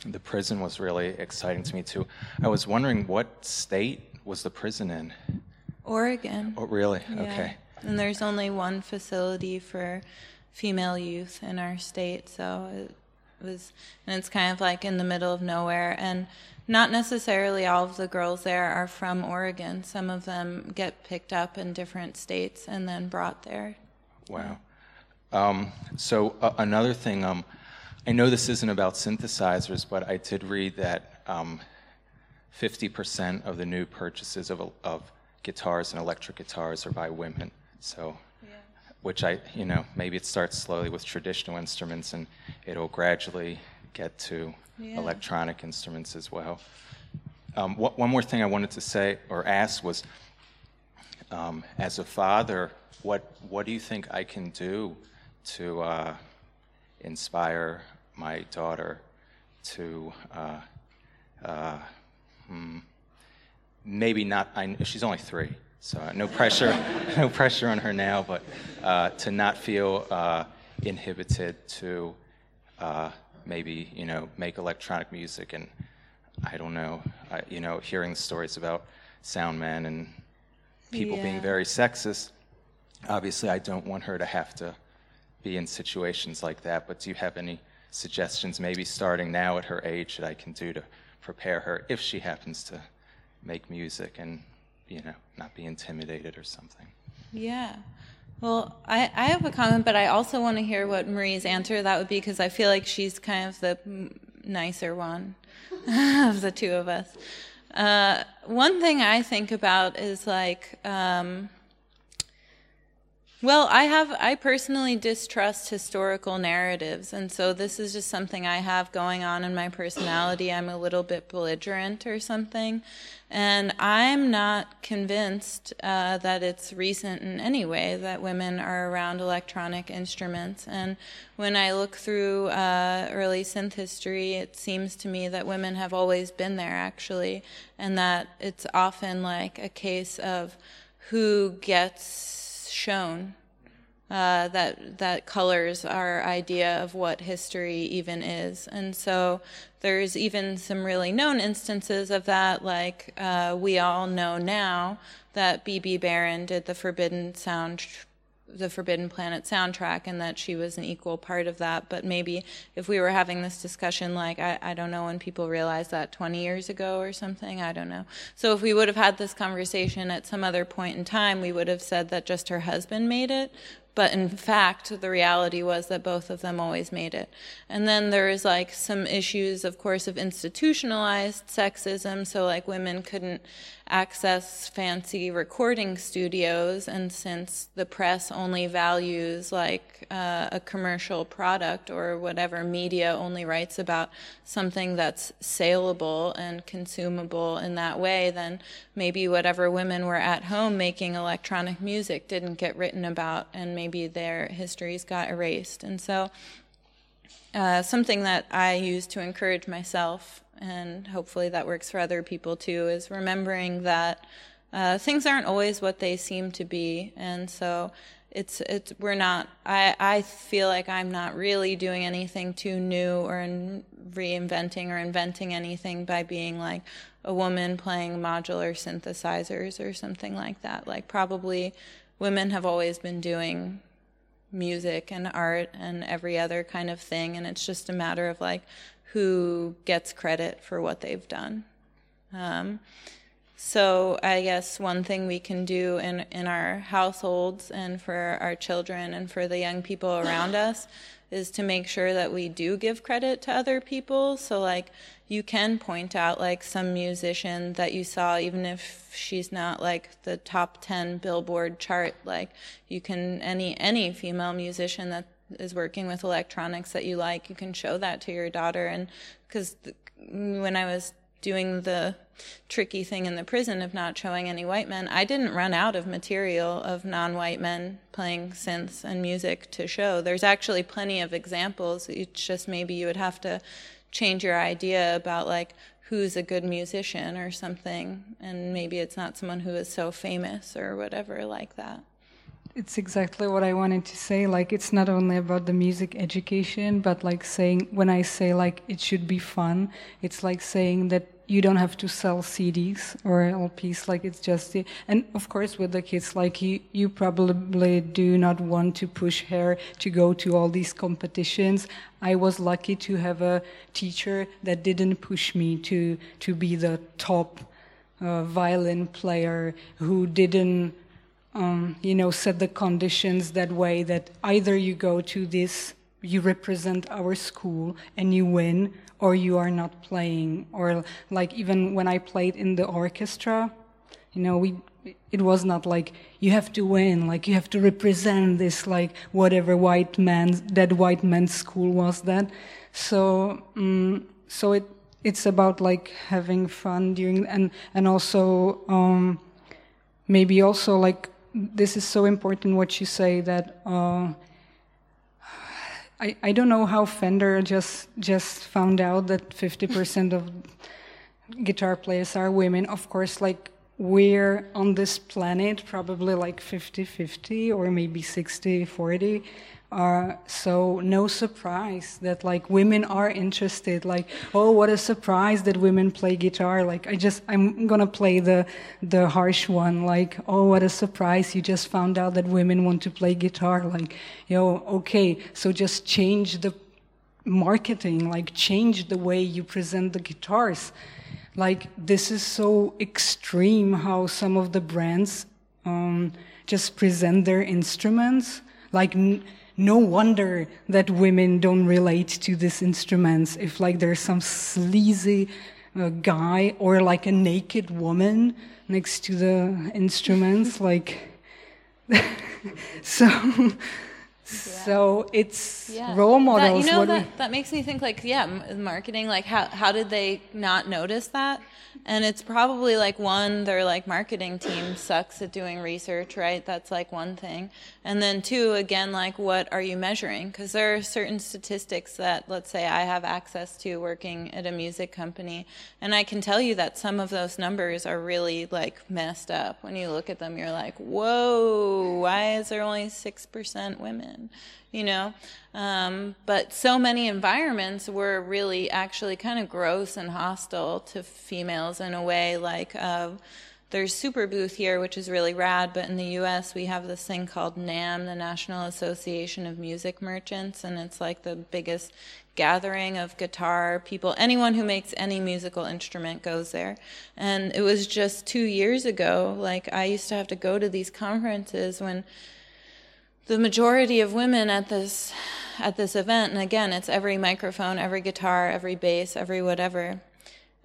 the prison was really exciting to me too. I was wondering what state was the prison in? Oregon. Oh, really? Yeah. Okay. And there's only one facility for female youth in our state, so it, was, and it's kind of like in the middle of nowhere. And not necessarily all of the girls there are from Oregon. Some of them get picked up in different states and then brought there. Wow. Um, so uh, another thing, um, I know this isn't about synthesizers, but I did read that um, 50% of the new purchases of, of guitars and electric guitars are by women. So, yeah. which I, you know, maybe it starts slowly with traditional instruments and it'll gradually get to yeah. electronic instruments as well. Um, what, one more thing I wanted to say or ask was, um, as a father, what what do you think I can do to uh, inspire my daughter to uh, uh, hmm, maybe not? I, she's only three, so no pressure, [laughs] no pressure on her now, but uh, to not feel uh, inhibited to uh, maybe you know make electronic music and I don't know, I, you know, hearing stories about sound men and people yeah. being very sexist. Obviously, I don't want her to have to be in situations like that. But do you have any suggestions, maybe starting now at her age, that I can do to prepare her if she happens to make music and you know not be intimidated or something? Yeah. Well, I, I have a comment, but I also want to hear what Marie's answer that would be because I feel like she's kind of the nicer one [laughs] of the two of us. Uh, one thing I think about is like, um, well, I have, I personally distrust historical narratives. And so this is just something I have going on in my personality. I'm a little bit belligerent or something. And I'm not convinced uh, that it's recent in any way that women are around electronic instruments. And when I look through uh, early synth history, it seems to me that women have always been there, actually, and that it's often like a case of who gets shown uh, that that colors our idea of what history even is. And so there's even some really known instances of that, like uh, we all know now that Bebe Barron did the Forbidden Sound the Forbidden Planet soundtrack and that she was an equal part of that. But maybe if we were having this discussion, like, I, I don't know when people realized that 20 years ago or something, I don't know. So if we would have had this conversation at some other point in time, we would have said that just her husband made it. But in fact, the reality was that both of them always made it. And then there is like some issues, of course, of institutionalized sexism. So, like, women couldn't access fancy recording studios. And since the press only values like uh, a commercial product or whatever media only writes about something that's saleable and consumable in that way, then maybe whatever women were at home making electronic music didn't get written about and maybe their histories got erased. And so, uh, something that I use to encourage myself and hopefully that works for other people too, is remembering that uh, things aren't always what they seem to be, and so it's it's we're not. I I feel like I'm not really doing anything too new or in reinventing or inventing anything by being like a woman playing modular synthesizers or something like that. Like probably women have always been doing music and art and every other kind of thing and it's just a matter of like who gets credit for what they've done. Um, so I guess one thing we can do in in our households and for our children and for the young people around us is to make sure that we do give credit to other people. So like you can point out like some musician that you saw even if she's not like the top 10 billboard chart like you can any any female musician that is working with electronics that you like, you can show that to your daughter. And because when I was doing the tricky thing in the prison of not showing any white men, I didn't run out of material of non white men playing synths and music to show. There's actually plenty of examples. It's just maybe you would have to change your idea about like who's a good musician or something, and maybe it's not someone who is so famous or whatever like that. It's exactly what I wanted to say. Like, it's not only about the music education, but like saying, when I say like it should be fun, it's like saying that you don't have to sell CDs or LPs. Like it's just the, and of course with the kids, like you, you probably do not want to push her to go to all these competitions. I was lucky to have a teacher that didn't push me to to be the top uh, violin player who didn't um, you know set the conditions that way that either you go to this you represent our school and you win or you are not playing. Or like even when i played in the orchestra you know we it was not like you have to win like you have to represent this like whatever white man that white man's school was that. So um, so it it's about like having fun during and and also um, maybe also like this is so important what you say that uh, I, I don't know how Fender just just found out that 50% of guitar players are women. Of course, like we're on this planet probably like 50-50 or maybe 60-40 uh, so no surprise that like women are interested. Like, oh, what a surprise that women play guitar. Like, I just I'm gonna play the the harsh one. Like, oh, what a surprise! You just found out that women want to play guitar. Like, yo, okay, so just change the marketing. Like, change the way you present the guitars. Like, this is so extreme how some of the brands um, just present their instruments. Like no wonder that women don't relate to these instruments. If like there's some sleazy uh, guy or like a naked woman next to the instruments, like [laughs] so. So it's yeah. role models. That, you know that, that makes me think like yeah, marketing. Like how how did they not notice that? And it's probably like one, their like marketing team sucks at doing research, right? That's like one thing. And then two, again, like what are you measuring? Because there are certain statistics that, let's say, I have access to working at a music company, and I can tell you that some of those numbers are really like messed up. When you look at them, you're like, whoa, why is there only 6% women? You know. Um, but so many environments were really actually kind of gross and hostile to females in a way. Like uh, there's Superbooth here, which is really rad, but in the U.S. we have this thing called NAMM, the National Association of Music Merchants, and it's like the biggest gathering of guitar people. Anyone who makes any musical instrument goes there. And it was just two years ago. Like I used to have to go to these conferences when the majority of women at this at this event, and again, it's every microphone, every guitar, every bass, every whatever.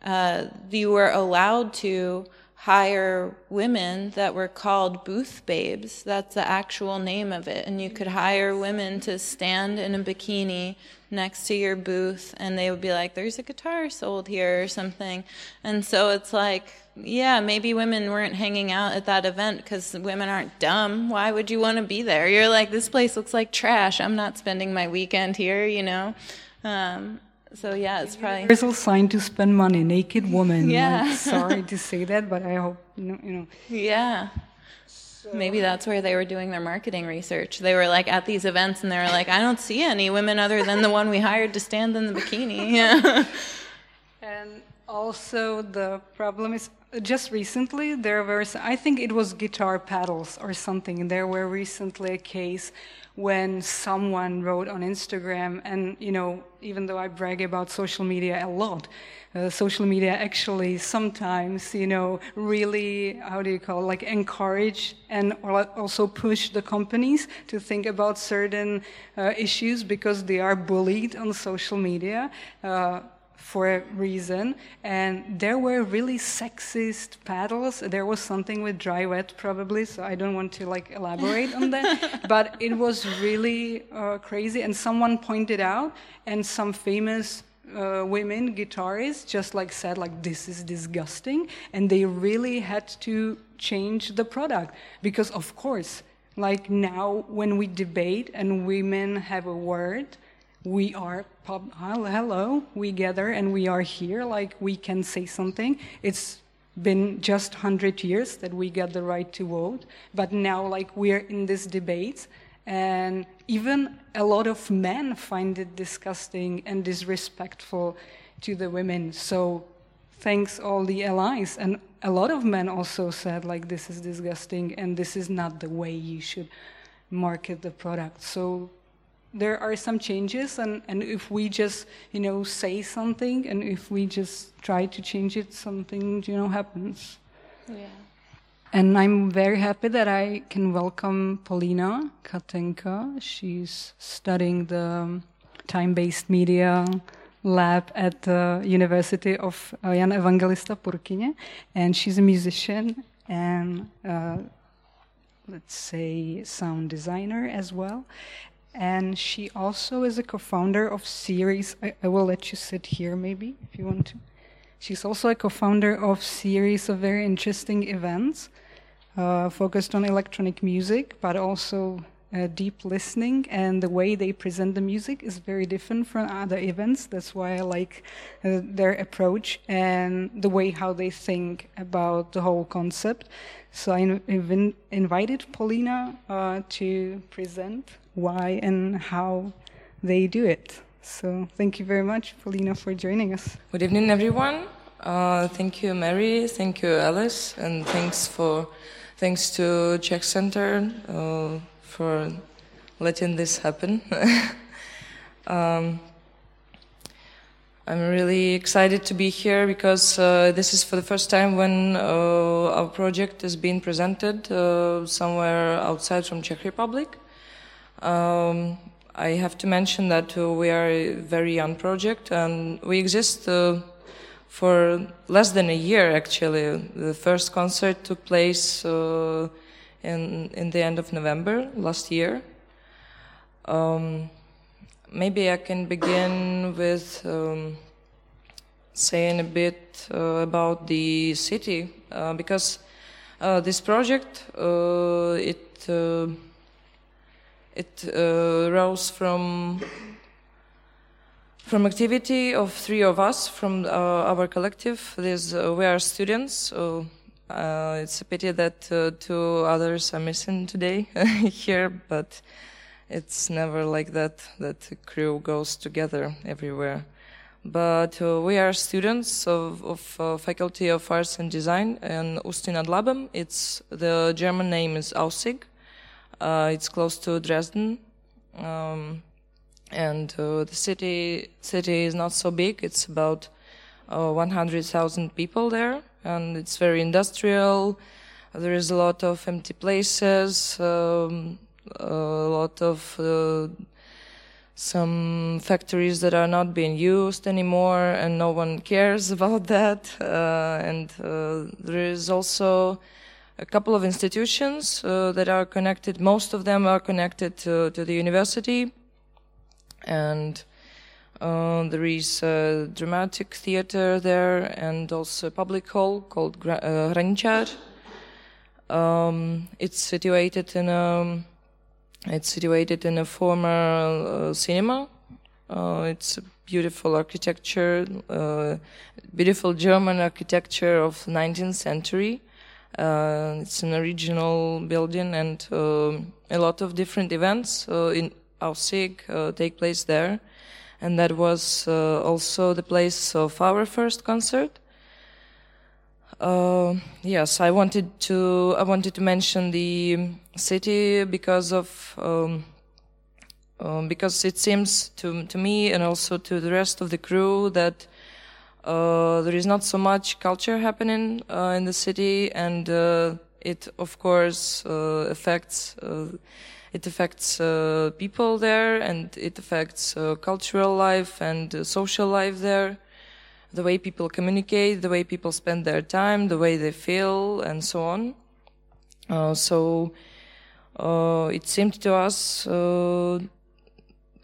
Uh, you were allowed to hire women that were called booth babes. That's the actual name of it. And you could hire women to stand in a bikini next to your booth and they would be like, there's a guitar sold here or something. And so it's like, yeah, maybe women weren't hanging out at that event because women aren't dumb. Why would you want to be there? You're like, this place looks like trash. I'm not spending my weekend here, you know? Um, so yeah, it's probably universal sign to spend money. Naked woman. Yeah. Like, sorry [laughs] to say that, but I hope you know. Yeah. So. Maybe that's where they were doing their marketing research. They were like at these events, and they were like, "I don't see any women other than the one we hired to stand in the bikini." [laughs] And also, the problem is just recently there was, I think it was guitar pedals or something. There were recently a case when someone wrote on Instagram, and you know, even though I brag about social media a lot, uh, social media actually sometimes, you know, really, how do you call it, like encourage and also push the companies to think about certain uh, issues because they are bullied on social media. Uh, for a reason. And there were really sexist paddles. There was something with dry wet probably, so I don't want to like elaborate on that. [laughs] But it was really uh, crazy. And someone pointed out, and some famous uh, women guitarists just like said like this is disgusting, and they really had to change the product because of course. Like now, when we debate and women have a word, we are pub hello we gather and we are here like we can say something it's been just 100 years that we got the right to vote but now like we're in this debate and even a lot of men find it disgusting and disrespectful to the women so thanks all the allies. And a lot of men also said, like, this is disgusting and this is not the way you should market the product. So there are some changes and, and if we just you know say something and if we just try to change it something you know happens yeah and i'm very happy that i can welcome polina katenka she's studying the time-based media lab at the university of uh, jan evangelista purkyně and she's a musician and uh, let's say sound designer as well. And she also is a co-founder of series I, I, will let you sit here maybe if you want to. She's also a co-founder of series of very interesting events uh, focused on electronic music but also uh, deep listening and the way they present the music is very different from other events that's why i like uh, their approach and the way how they think about the whole concept so i inv- invited polina uh, to present why and how they do it. So thank you very much, Polina, for joining us. Good evening, everyone. Uh, thank you, Mary. Thank you, Alice, and thanks for thanks to Czech Center uh, for letting this happen. [laughs] um, I'm really excited to be here because uh, this is for the first time when uh, our project is being presented uh, somewhere outside from Czech Republic. Um, I have to mention that we are a very young project and we exist uh, for less than a year actually. The first concert took place uh, in, in the end of November last year. Um, maybe I can begin with um, saying a bit uh, about the city uh, because uh, this project it it uh, rose from from activity of three of us from uh, our collective. Uh, we are students, so uh, it's a pity that uh, two others are missing today [laughs] here, but it's never like that, that crew goes together everywhere. But uh, we are students of, of Faculty of Arts and Design in Ústí nad Labem. It's, the German name is Aussig. Uh, it's close to Dresden, um, and uh, the city city is not so big. It's about uh, 100,000 people there, and it's very industrial. There is a lot of empty places, um, a lot of uh, some factories that are not being used anymore, and no one cares [laughs] about that. Uh, and uh, there is also a couple of institutions uh, that are connected. Most of them are connected to, to the university, and uh, there is a dramatic theater there, and also a public hall called uh, Um, it's situated in a it's situated in a former uh, cinema. Uh, it's a beautiful architecture, uh, beautiful German architecture of 19th century. It's an original building, and uh, a lot of different events uh, in Aussig take place there. And that was also the place of our first concert. Uh, yes, I wanted to I wanted to mention the city because of um, um, because it seems to to me and also to the rest of the crew that uh, there is not so much culture happening uh, in the city, and uh, it, of course, uh, affects uh, it affects uh, people there, and it affects cultural life and social life there. The way people communicate, the way people spend their time, the way they feel, and so on. so it seemed to us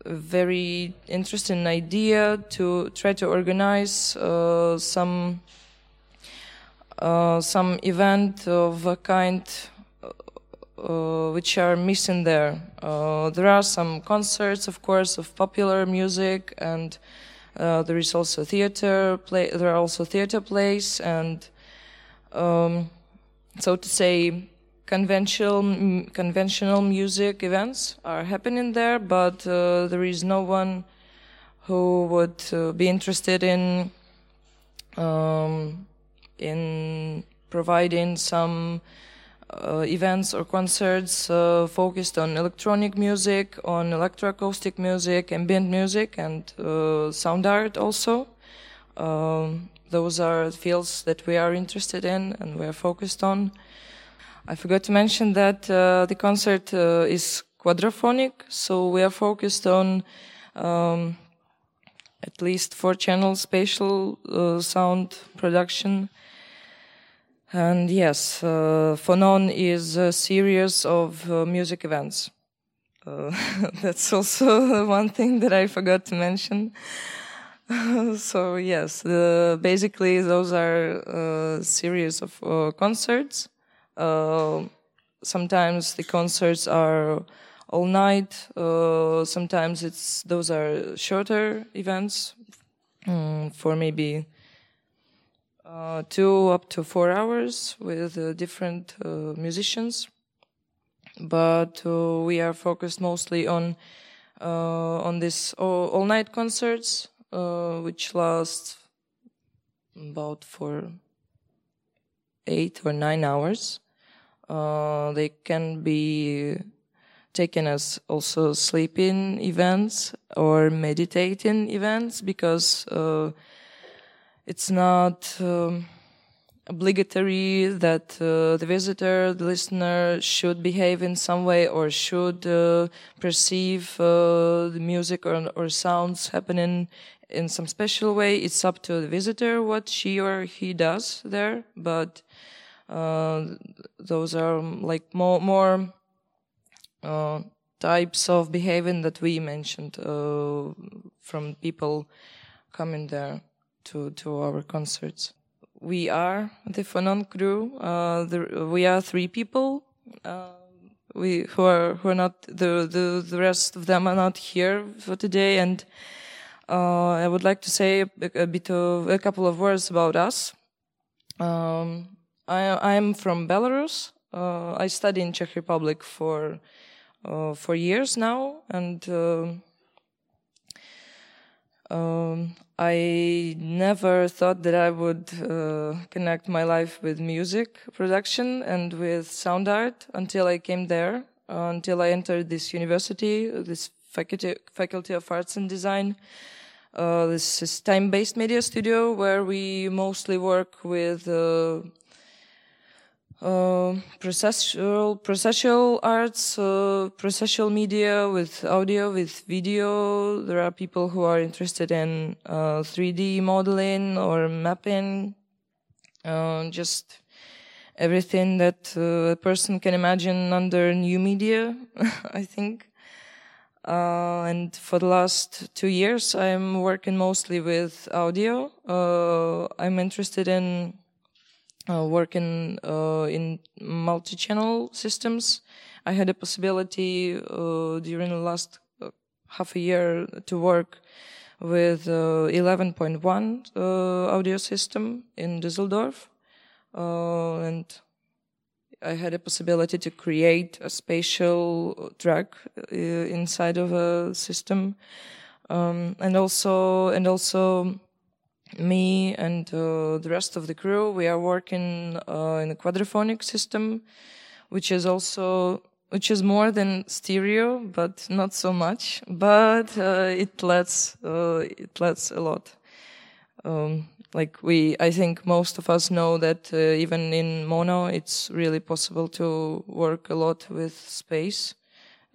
a very interesting idea to try to organize uh, some uh, some event of a kind uh, which are missing there. Uh, there are some concerts, of course, of popular music, and uh, there is also theater play. There are also theater plays, and um, so to say, conventional conventional music events are happening there, but uh, there is no one who would uh, be interested in um, in providing some events or concerts uh, focused on electronic music, on electroacoustic music, ambient music, and uh, sound art also. Um, those are fields that we are interested in and we are focused on. I forgot to mention that uh, the concert uh, is quadraphonic, so we are focused on um, at least four channel spatial uh, sound production and yes, uh, Phonon is a series of uh, music events. Uh, [laughs] that's also [laughs] one thing that I forgot to mention. [laughs] so yes, basically those are a uh, series of uh, concerts. Uh, sometimes the concerts are all night. sometimes it's those are shorter events um, for maybe uh, two up to four hours with uh, different uh, musicians. But uh, we are focused mostly on uh, on this all, night concerts, uh, which last about for eight or nine hours. they can be taken as also sleeping events or meditating events because it's not um, obligatory that uh, the visitor, the listener, should behave in some way or should uh, perceive uh, the music or, or sounds happening in some special way. It's up to the visitor what she or he does there, but uh, those are um, like more more uh, types of behaving that we mentioned uh, from people coming there to, to our concerts. We are the Phonon crew. Uh, the, we are three people. Uh, we who are who are not the, the the rest of them are not here for today, and uh, I would like to say a, a, bit of a couple of words about us. Um, I am from Belarus. Uh, I study in Czech Republic for uh, for years now, and uh, um, I never thought that I would uh, connect my life with music production and with sound art until I came there, uh, until I entered this university, this faculty, faculty of Arts and Design. Uh, this is time-based media studio where we mostly work with uh, processual processual arts, uh, processual media with audio, with video. There are people who are interested in uh, 3D modeling or mapping, uh, just everything that uh, a person can imagine under new media. [laughs] I think. Uh, and for the last two years, I'm working mostly with audio. I'm interested in uh, working uh, in multi-channel systems. I had a possibility uh, during the last uh, half a year to work with 11.1 uh, audio system in Düsseldorf, and I had a possibility to create a spatial track inside of a system, um, and also and also me and uh, the rest of the crew, we are working uh, in a quadraphonic system, which is also which is more than stereo, but not so much. But uh, it lets uh, it lets a lot. Um, like we, I think most of us know that uh, even in mono, it's really possible to work a lot with space.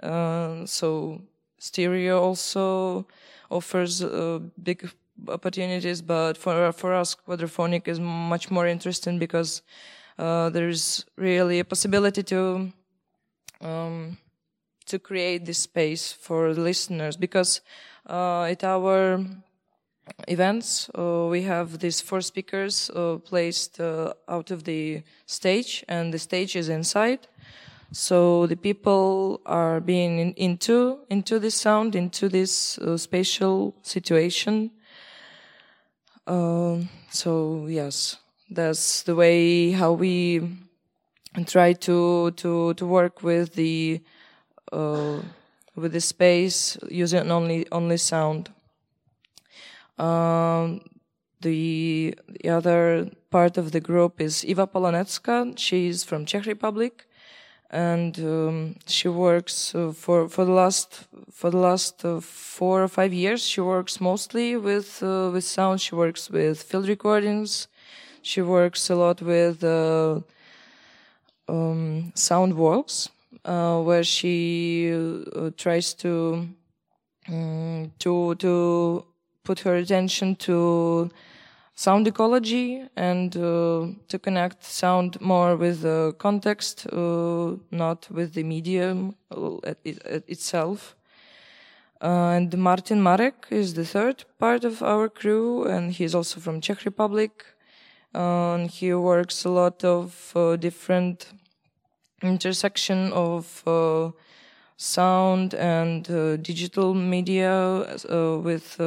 Uh, so stereo also offers a big opportunities, but for for us, quadraphonic is much more interesting because uh, there's really a possibility to um, to create this space for the listeners because uh, at our events uh, we have these four speakers uh, placed uh, out of the stage and the stage is inside. So the people are being in, into into this sound into this uh, spatial situation um, so yes, that's the way how we try to to to work with the uh, with the space using only only sound. Um, the, the other part of the group is Iva Polonecka. She's from Czech Republic, and um, she works uh, for for the last for the last uh, four or five years. She works mostly with uh, with sound. She works with field recordings. She works a lot with uh, um, sound walks, uh, where she uh, tries to um, to to put her attention to sound ecology and uh, to connect sound more with the context, uh, not with the medium uh, itself. Uh, and Martin Marek is the third part of our crew, and he's also from Czech Republic. Uh, and he works a lot of uh, different intersection of sound and digital media with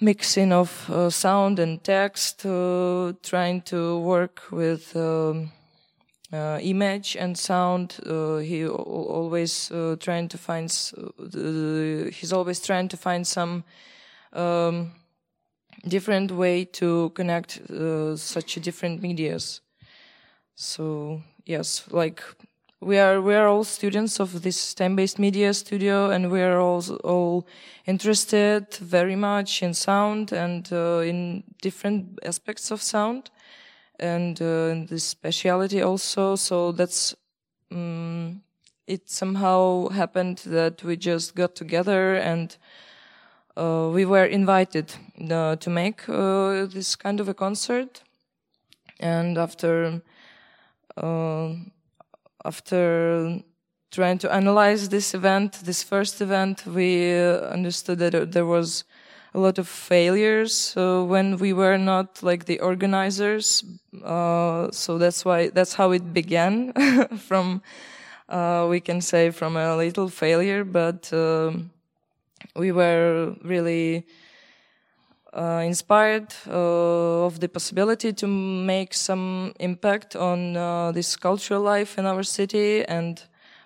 mixing of uh, sound and text, uh, trying to work with um, uh, image and sound. Uh, he always uh, trying to find. he's always trying to find some um, different way to connect uh, such different medias. So yes, like we are we are all students of this time-based media studio, and we are all all interested very much in sound and uh, in different aspects of sound, and uh, in this speciality also. So that's um, it. Somehow happened that we just got together and. Uh, we were invited uh, to make uh, this kind of a concert, and after uh, after trying to analyze this event, this first event, we uh, understood that there was a lot of failures uh, when we were not like the organizers. Uh, so that's why that's how it began [laughs] from uh, we can say from a little failure, but um, we were really uh, inspired uh, of the possibility to make some impact on uh, this cultural life in our city and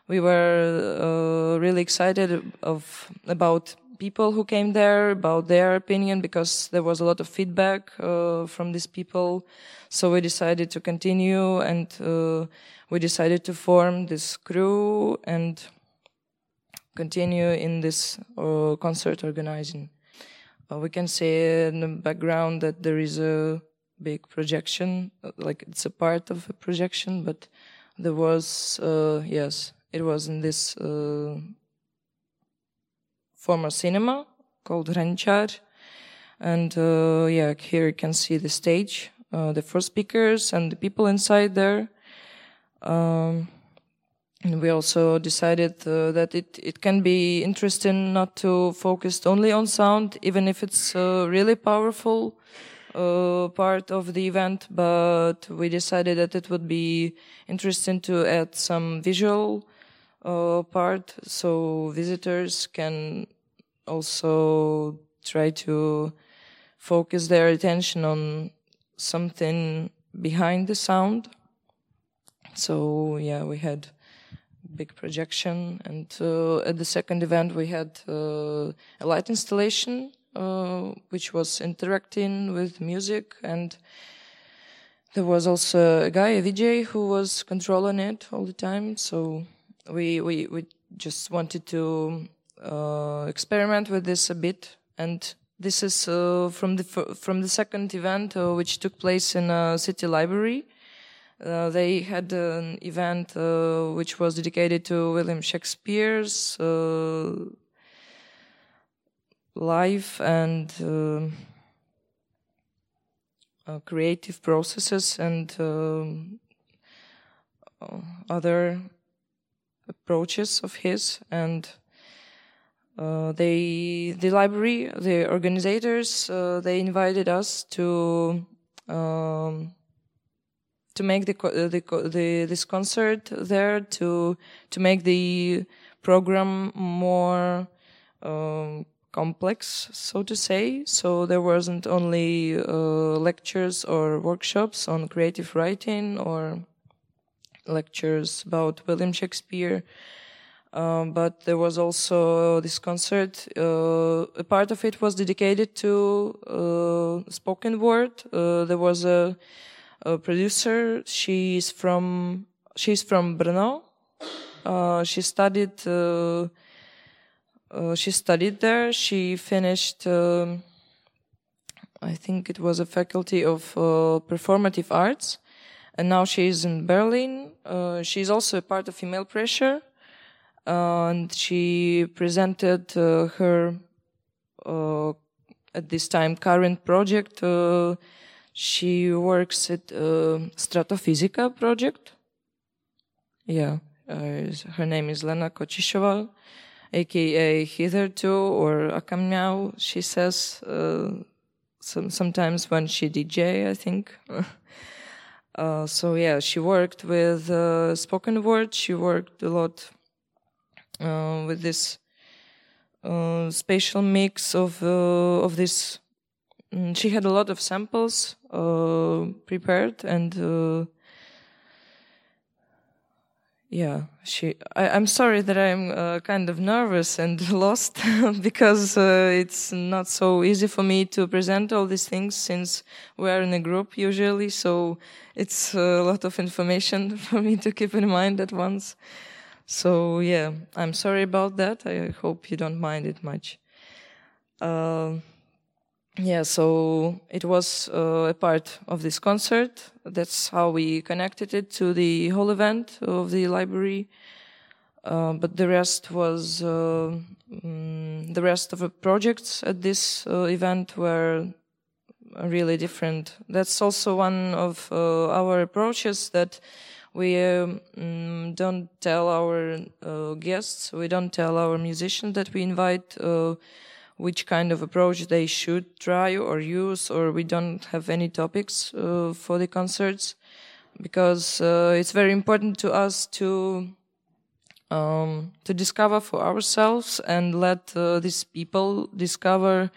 we were really excited of about people who came there about their opinion because there was a lot of feedback uh, from these people. So we decided to continue and uh, we decided to form this crew and continue in this uh, concert organizing. We can see in the background that there is a big projection, like it's a part of a projection, but there was, uh, yes, it was in this uh, former cinema called Hraničar. And uh, yeah, here you can see the stage, uh, the four speakers and the people inside there. Um, and we also decided uh, that it, it can be interesting not to focus only on sound, even if it's a really powerful uh, part of the event, but we decided that it would be interesting to add some visual uh, part so visitors can also try to focus their attention on something behind the sound. So yeah, we had big projection. And uh, at the second event, we had uh, a light installation, uh, which was interacting with music. And there was also a guy, a VJ, who was controlling it all the time. So we, we, we just wanted to uh, experiment with this a bit. And this is uh, from the from the second event, uh, which took place in a city library. Uh, they had an event uh, which was dedicated to William Shakespeare's uh, life and uh, uh, creative processes and um, other approaches of his. And they the library the organizers they invited us to um, to make the, uh, the, the, this concert there to to make the program more um, complex, so to say. So there wasn't only uh, lectures or workshops on creative writing or lectures about William Shakespeare. Um, but there was also this concert. Uh, a part of it was dedicated to uh, spoken word. Uh, there was a, a, producer. She's from she's from Brno. Uh, she studied uh, she studied there. She finished. Um, I think it was a faculty of performative arts, and now she is in Berlin. she's also a part of Female Pressure and she presented uh, her uh, at this time current project. Uh, she works at a Stratophysica project. Yeah, her name is Lena Kochishova, aka Hitherto or Akamnyao. She says some, sometimes when she DJ, I think. [laughs] Uh, so yeah, she worked with uh, spoken word. She worked a lot uh, with this uh, spatial mix of uh, of this. Mm, she had a lot of samples prepared and yeah she I, am sorry that i'm uh, kind of nervous and [laughs] lost [laughs] because uh, it's not so easy for me to present all these things since we are in a group usually so it's a lot of information [laughs] for me to keep in mind at once so yeah, I'm sorry about that. I hope you don't mind it much. Uh, yeah, so it was uh, a part of this concert. That's how we connected it to the whole event of the library. Uh, but the rest was uh, mm, the rest of the projects at this uh, event were really different. That's also one of uh, our approaches that we um, don't tell our uh, guests, we don't tell our musicians that we invite which kind of approach they should try or use, or we don't have any topics uh, for the concerts. Because uh, it's very important to us to um, to discover for ourselves and let uh, these people discover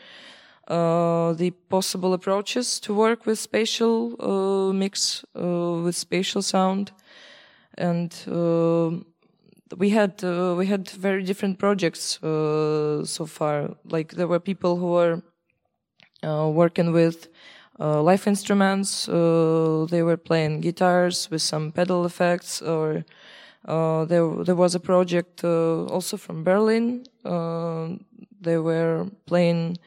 uh, the possible approaches to work with spatial uh, mix uh, with spatial sound. And we had uh, we had very different projects uh, so far. Like there were people who were working with live instruments. they were playing guitars with some pedal effects, or there there was a project also from Berlin. they were playing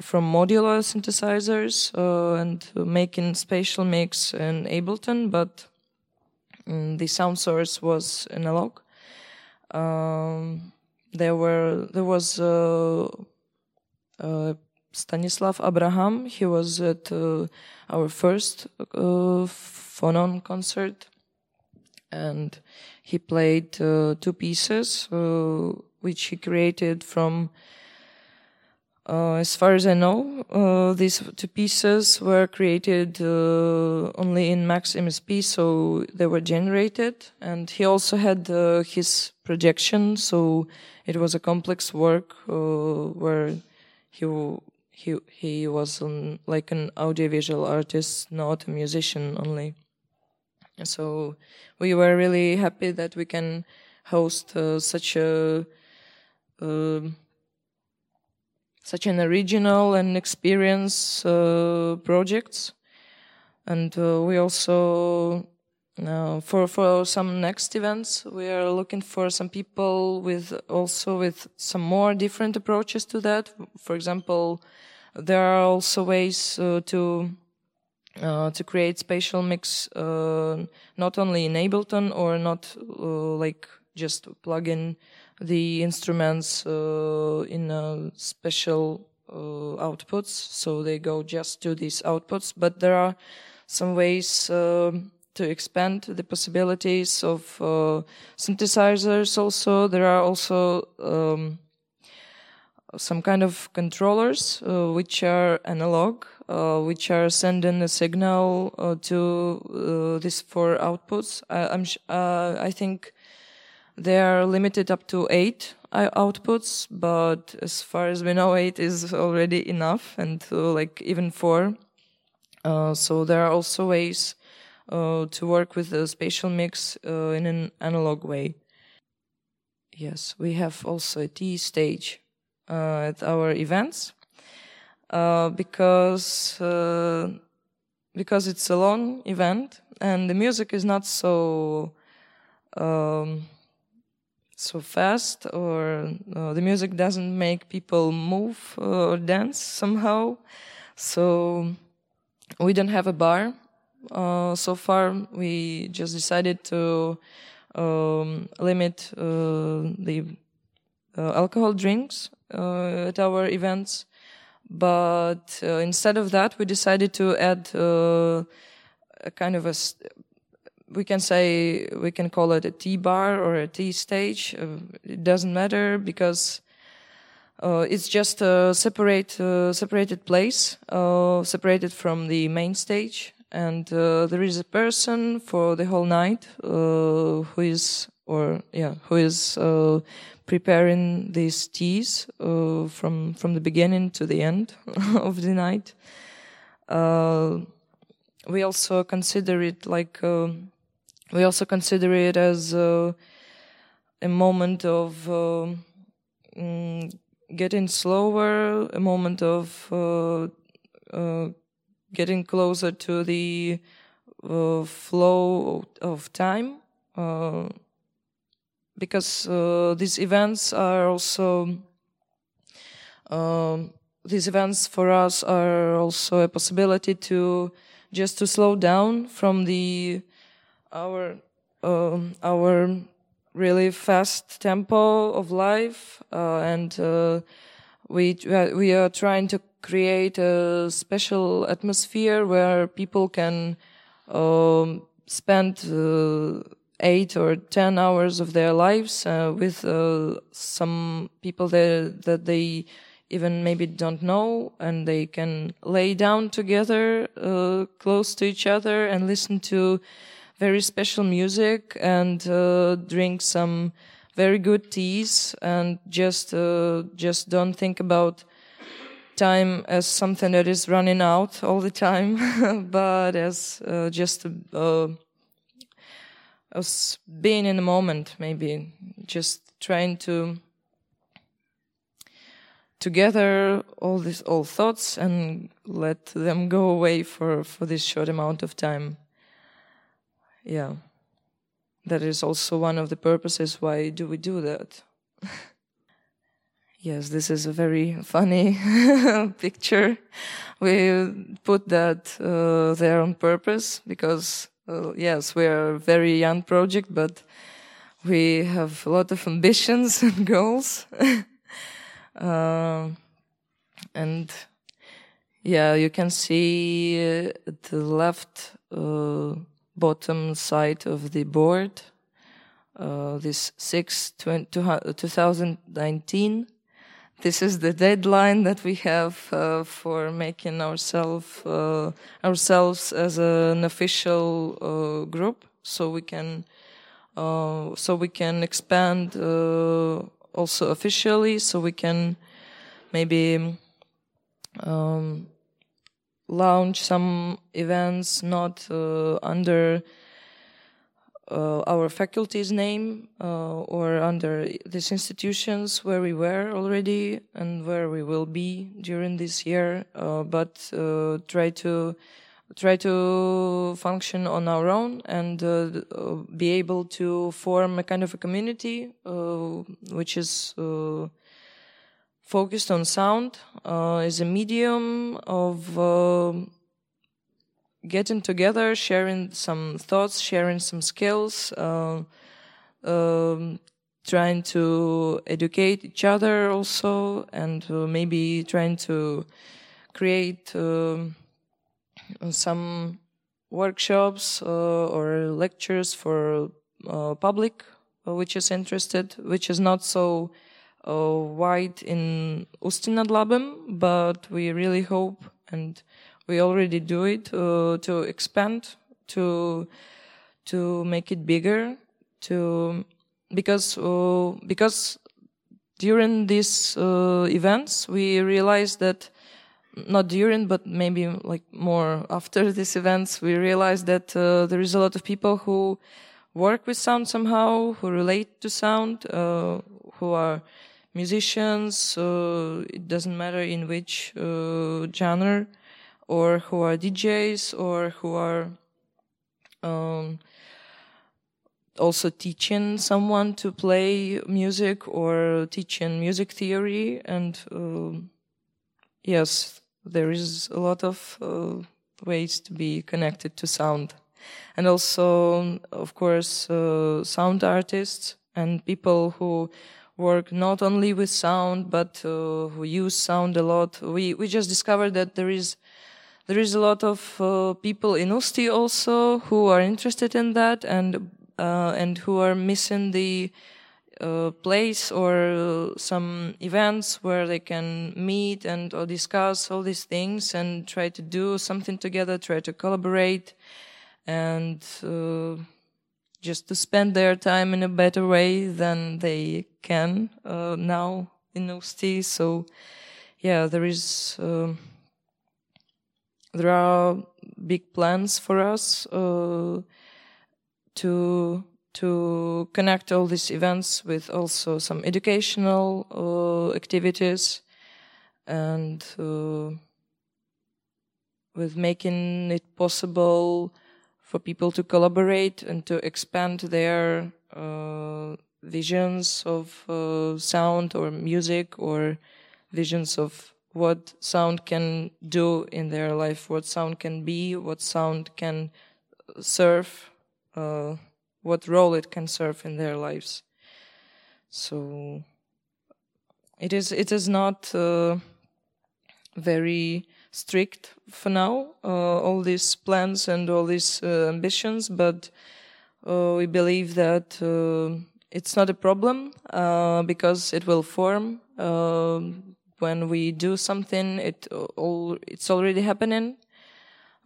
from modular synthesizers uh, and making spatial mix in Ableton, but Mm, the sound source was analog. Um, there were there was uh, uh, Stanislav Abraham. He was at uh, our first uh, phonon concert, and he played uh, two pieces uh, which he created from as far as I know, these two pieces were created only in Max MSP, so they were generated. And he also had his projection, so it was a complex work uh, where he he he was like an audiovisual artist, not a musician only. So we were really happy that we can host uh, such a such an original and experience uh, projects. And uh, we also, uh, for, for some next events, we are looking for some people with also with some more different approaches to that. For example, there are also ways uh, to uh, to create spatial mix, uh, not only in Ableton or not like just plug in the instruments uh, in uh, special uh, outputs, so they go just to these outputs. But there are some ways um, to expand the possibilities of synthesizers. Also, there are also um, some kind of controllers uh, which are analog, uh, which are sending a signal uh, to this for outputs. I, I think they are limited up to eight outputs, but as far as we know, eight is already enough, and uh, like even four. Uh, so there are also ways uh, to work with the spatial mix uh, in an analog way. yes, we have also a tea stage uh, at our events uh, because uh, because it's a long event and the music is not so um, so fast or uh, the music doesn't make people move uh, or dance somehow so we don't have a bar uh, so far we just decided to um, limit uh, the uh, alcohol drinks uh, at our events but instead of that we decided to add a kind of a we can say we can call it a tea bar or a tea stage. Uh, it doesn't matter because uh, it's just a separate uh, separated place, uh, separated from the main stage, and uh, there is a person for the whole night uh, who is or yeah who is preparing these teas from from the beginning to the end [laughs] of the night. we also consider it like we also consider it as uh, a moment of uh, mm, getting slower, a moment of uh, uh getting closer to the uh, flow of time, uh, because these events are also um, these events for us are also a possibility to just to slow down from the our um, our really fast tempo of life, uh, and uh, we we are trying to create a special atmosphere where people can um, spend uh, eight or ten hours of their lives uh, with uh, some people that that they even maybe don't know, and they can lay down together, uh, close to each other, and listen to very special music and uh, drink some very good teas and just uh, just don't think about time as something that is running out all the time, [laughs] but as uh, just uh, as being in the moment, maybe just trying to together all these all thoughts and let them go away for for this short amount of time. Yeah. That is also one of the purposes why do we do that [laughs] yes this is a very funny [laughs] picture we put that uh, there on purpose because uh, yes we are a very young project but we have a lot of [laughs] ambitions and goals uh, [laughs] and yeah you can see uh, the left uh, bottom side of the board. Uh, this 6 2019. This is the deadline that we have uh, for making ourselves uh, ourselves as an official uh, group, so we can uh, so we can expand uh, also officially, so we can maybe um, launch some events not uh, under our faculty's name uh, or under these institutions where we were already and where we will be during this year, uh, but uh, try to try to function on our own and uh, be able to form a kind of a community which is focused on sound uh, as a medium of uh, getting together, sharing some thoughts, sharing some skills, uh, um, trying to educate each other also, and uh, maybe trying to create um, some workshops uh, or lectures for uh, public which is interested, which is not so uh, wide in Ústí nad but we really hope and we already do it uh, to expand to to make it bigger to because uh, because during these uh, events we realized that not during but maybe like more after [laughs] these events we realized that uh, there is a lot of people who work with sound somehow, who relate to sound, uh, who are musicians, uh, it doesn't matter in which uh, genre, or who are DJs, or who are um, also teaching someone to play music or teaching music theory. And uh, yes, there is a lot of uh, ways to be connected to sound. And also, of course, uh, sound artists and people who work not only with sound but uh, who use sound a lot. We we just discovered that there is there is a lot of uh, people in Ústí also who are interested in that and uh, and who are missing the uh, place or some events where they can meet and or discuss all these things and try to do something together, try to collaborate, and uh, just to spend their time in a better way than they can uh, now in Ústí. So, yeah, there is uh, there are big plans for us uh, to to connect all these events with also some educational uh, activities and uh, with making it possible for people to collaborate and to expand their uh, visions of uh, sound or music or visions of what sound can do in their life, what sound can be, what sound can serve, uh, what role it can serve in their lives. So it is it is not uh, very strict for now, uh, all these plans and all these uh, ambitions, but uh, we believe that it's not a problem because it will form when we do something. It all it's already happening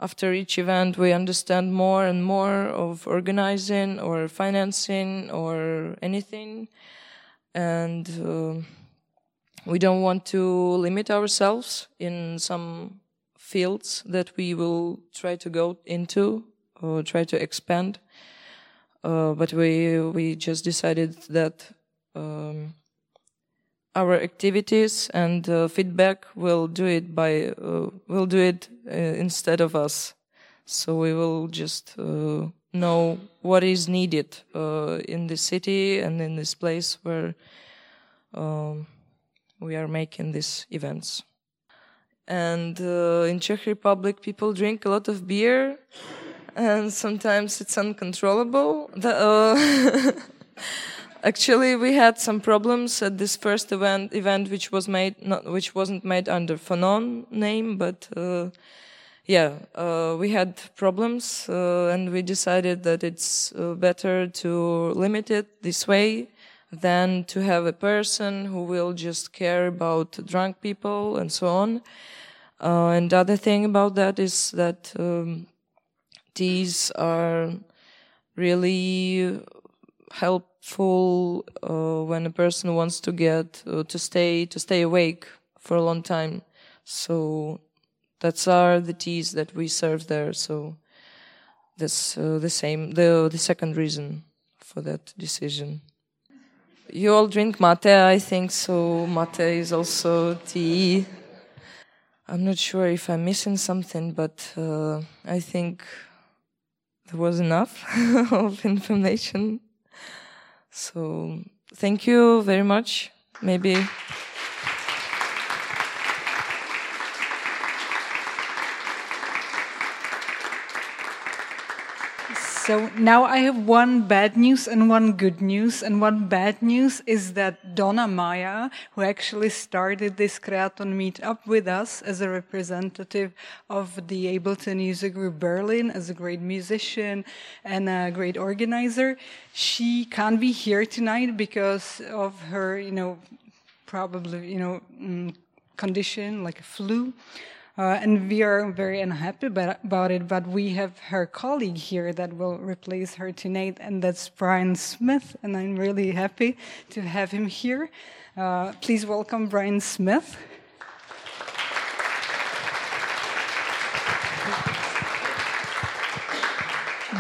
after each event we understand more and more of organizing or financing or anything and uh, we don't want to limit ourselves in some fields that we will try to go into or try to expand. Uh, but we we just decided that um, our activities and uh, feedback will do it by uh, will do it uh, instead of us. So we will just uh, know what is needed uh, in the city and in this place where. Um, we are making these events. And uh, in Czech Republic, people drink a lot of beer, and sometimes it's uncontrollable. The, [laughs] actually, we had some problems at this first event, event which was made, not, which wasn't made under Phonon name, but uh, yeah, uh, we had problems, uh, and we decided that it's uh, better to limit it this way than to have a person who will just care about drunk people and so on. Uh, and the other thing about that is that um, these are really helpful uh, when a person wants to get uh, to stay to stay awake for a long time. So that's are the teas that we serve there. So that's uh, the same the the second reason for that decision. You all drink mate, I think, so mate is also tea. I'm not sure if I'm missing something, but uh, I think there was enough [laughs] of information. So thank you very much. Maybe. So now I have one bad news and one good news. And one bad news is that Donna Maya, who actually started this Kreaton meetup with us as a representative of the Ableton Music Group Berlin, as a great musician and a great organizer, she can't be here tonight because of her, you know, probably, you know, mm, condition like a flu. Uh, and we are very unhappy about it, but we have her colleague here that will replace her tonight, and that's Brian Smith, and I'm really happy to have him here. Uh, please welcome Brian Smith.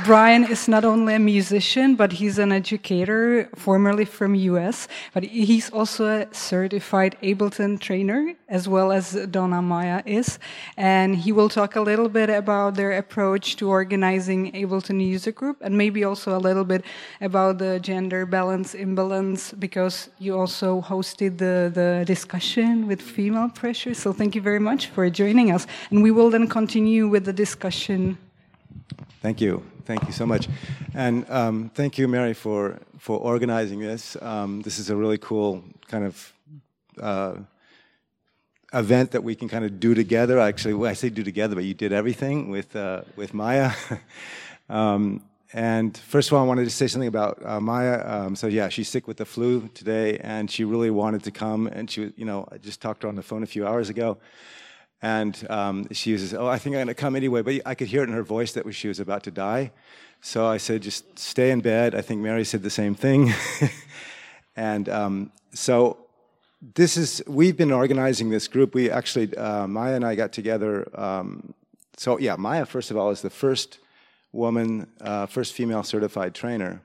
Brian is not only a musician, but he's an educator, formerly from US, but he's also a certified Ableton trainer, as well as Donna Maya is. And he will talk a little bit about their approach to organizing Ableton user group, and maybe also a little bit about the gender balance imbalance, because you also hosted the, the discussion with female pressure. So thank you very much for joining us. And we will then continue with the discussion. Thank you. Thank you so much. And um, thank you, Mary, for, for organizing this. Um, this is a really cool kind of uh, event that we can kind of do together. Actually, well, I say do together, but you did everything with, uh, with Maya. [laughs] um, and first of all, I wanted to say something about uh, Maya. Um, so yeah, she's sick with the flu today, and she really wanted to come. And she, you know, I just talked to her on the phone a few hours ago. And um, she was, oh, I think I'm going to come anyway. But I could hear it in her voice that she was about to die. So I said, just stay in bed. I think Mary said the same thing. [laughs] and um, so this is, we've been organizing this group. We actually, uh, Maya and I got together. Um, so yeah, Maya, first of all, is the first woman, uh, first female certified trainer.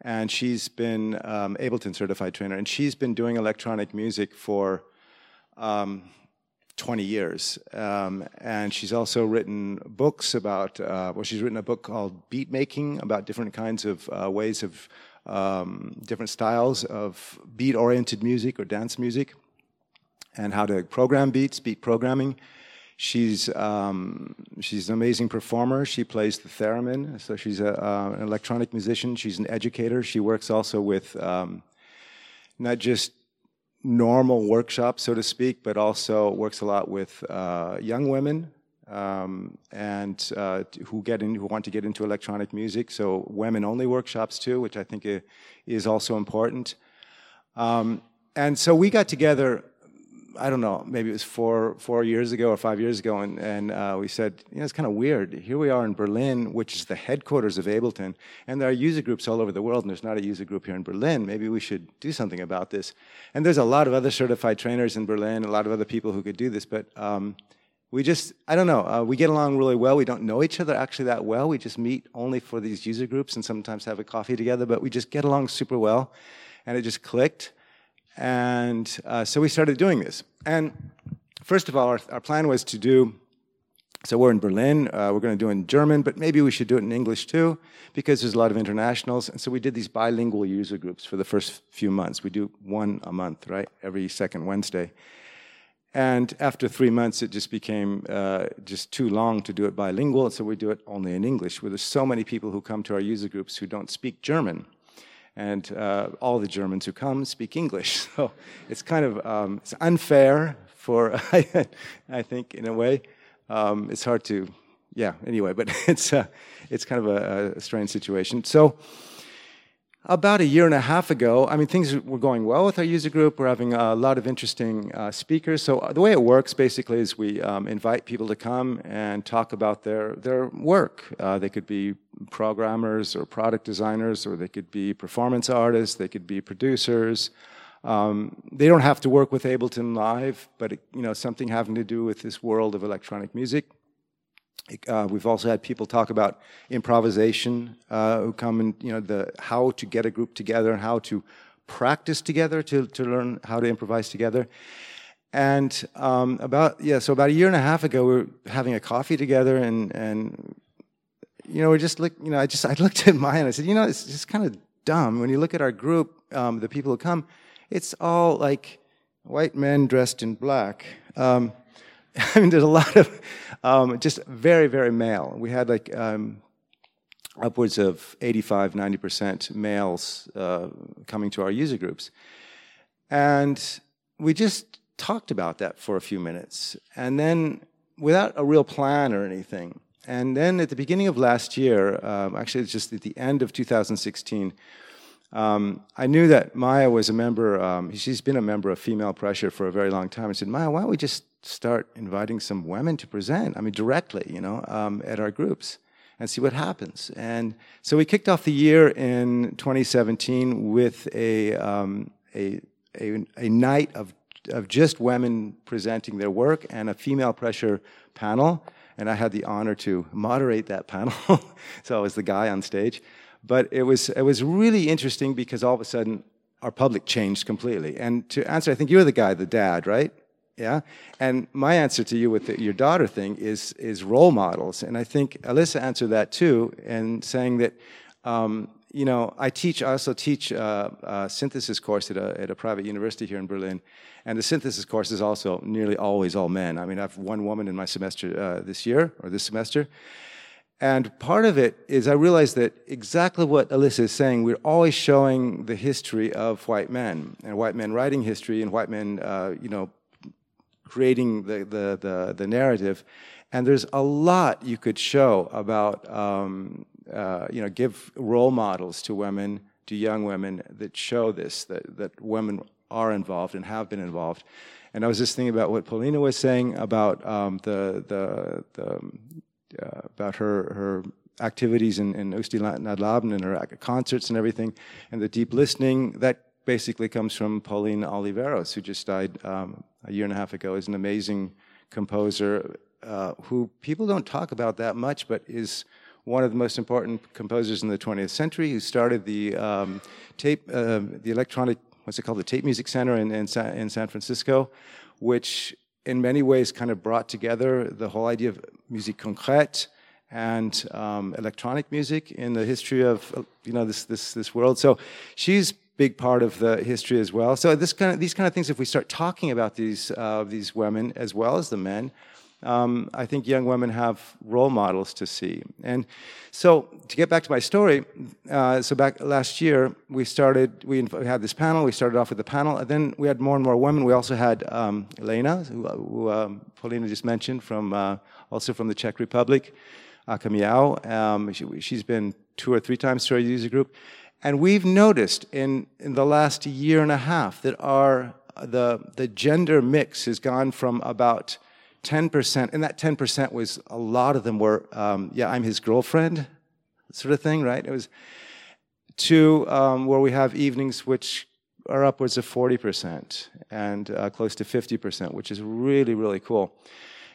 And she's been um, Ableton certified trainer. And she's been doing electronic music for um, 20 years. Um, and she's also written books about, uh, well, she's written a book called Beat Making about different kinds of uh, ways of um, different styles of beat oriented music or dance music and how to program beats, beat programming. She's um, she's an amazing performer. She plays the theremin, so she's a, uh, an electronic musician. She's an educator. She works also with um, not just normal workshop, so to speak, but also works a lot with uh, young women um, and uh, who get in, who want to get into electronic music. So women-only workshops too, which I think is also important. Um, and so we got together I don't know, maybe it was four four years ago or five years ago, and, and uh, we said, you know, it's kind of weird. Here we are in Berlin, which is the headquarters of Ableton, and there are user groups all over the world, and there's not a user group here in Berlin. Maybe we should do something about this. And there's a lot of other certified trainers in Berlin, a lot of other people who could do this, but um, we just, I don't know, uh, we get along really well. We don't know each other actually that well. We just meet only for these user groups and sometimes have a coffee together, but we just get along super well, and it just clicked. And uh, so we started doing this. And first of all, our, our plan was to do, so we're in Berlin, uh, we're going to do it in German, but maybe we should do it in English too, because there's a lot of internationals. And so we did these bilingual user groups for the first few months. We do one a month, right? Every second Wednesday. And after three months, it just became uh, just too long to do it bilingual, so we do it only in English, where there's so many people who come to our user groups who don't speak German and uh, all the Germans who come speak English. [laughs] So it's kind of um, it's unfair for [laughs] I think in a way. Um, it's hard to yeah. Anyway, but [laughs] it's uh, it's kind of a, a strange situation. So about a year and a half ago, I mean, things were going well with our user group. We're having a lot of interesting uh, speakers. So uh, the way it works basically is we um, invite people to come and talk about their their work. Uh, they could be programmers or product designers, or they could be performance artists. They could be producers. Um, they don't have to work with Ableton Live, but you know something having to do with this world of electronic music. Uh, we've also had people talk about improvisation uh, who come and you know the how to get a group together and how to practice together to to learn how to improvise together. And um, about yeah, so about a year and a half ago, we were having a coffee together, and and you know we just look you know I just I [laughs] looked at mine and I said you know it's just kind of dumb when you look at our group, um, the people who come, it's all like white men dressed in black. Um, [laughs] I mean, there's a lot of um, just very, very male. We had like um, upwards of 85, 90% males uh, coming to our user groups. And we just talked about that for a few minutes. And then, without a real plan or anything, and then at the beginning of last year, um, actually, it's just at the end of 2016, um, I knew that Maya was a member, um, she's been a member of Female Pressure for a very long time. I said, Maya, why don't we just start inviting some women to present, I mean, directly, you know, um, at our groups and see what happens. And so we kicked off the year in 2017 with a, um, a, a, a, night of, of just women presenting their work and a female pressure panel. and I had the honor to moderate that panel. [laughs] so I was the guy on stage. But it was, it was really interesting because all of a sudden our public changed completely. And to answer, I think you're the guy, the dad, right? Yeah. And my answer to you with the, your daughter thing is is role models, and I think Alyssa answered that too, and saying that. Um, you know, I teach. I also teach uh, a synthesis course at a, at a private university here in Berlin, and the synthesis course is also nearly always all men. I mean, I have one woman in my semester uh, this year or this semester, and part of it is I realized that exactly what Alyssa is saying. We're always showing the history of white men and white men writing history and white men, uh, you know, creating the, the, the, the, narrative. And there's a lot you could show about, um, uh, you know, give role models to women, to young women that show this, that, that women are involved and have been involved. And I was just thinking about what Paulina was saying about um, the, the, the uh, about her, her activities in, in Ústí nad Labem and her concerts and everything, and the deep listening. That basically comes from Pauline Oliveros, who just died um, a year and a half ago, is an amazing composer uh, who people don't talk about that much, but is one of the most important composers in the 20th century, who started the um, tape, uh, the electronic, what's it called, the Tape Music Center in, in, Sa- in San Francisco, which in many ways kind of brought together the whole idea of musique concrète and um, electronic music in the history of you know this this this world. So she's big part of the history as well. So this kind of, these kind of things, if we start talking about these uh, these women as well as the men, um, I think young women have role models to see. And so to get back to my story, uh, so back last year we started, we had this panel. We started off with the panel, and then we had more and more women. We also had um, Elena, who, who um, Paulina just mentioned, from uh, also from the Czech Republic. Akamiao. Um, she, has been two or three times to our user group. And we've noticed in, in the last year and a half that our, the, the gender mix has gone from about 10%, and that 10% was a lot of them were, um, yeah, I'm his girlfriend, sort of thing, right? It was to um, where we have evenings which are upwards of 40% and uh, close to 50%, which is really, really cool.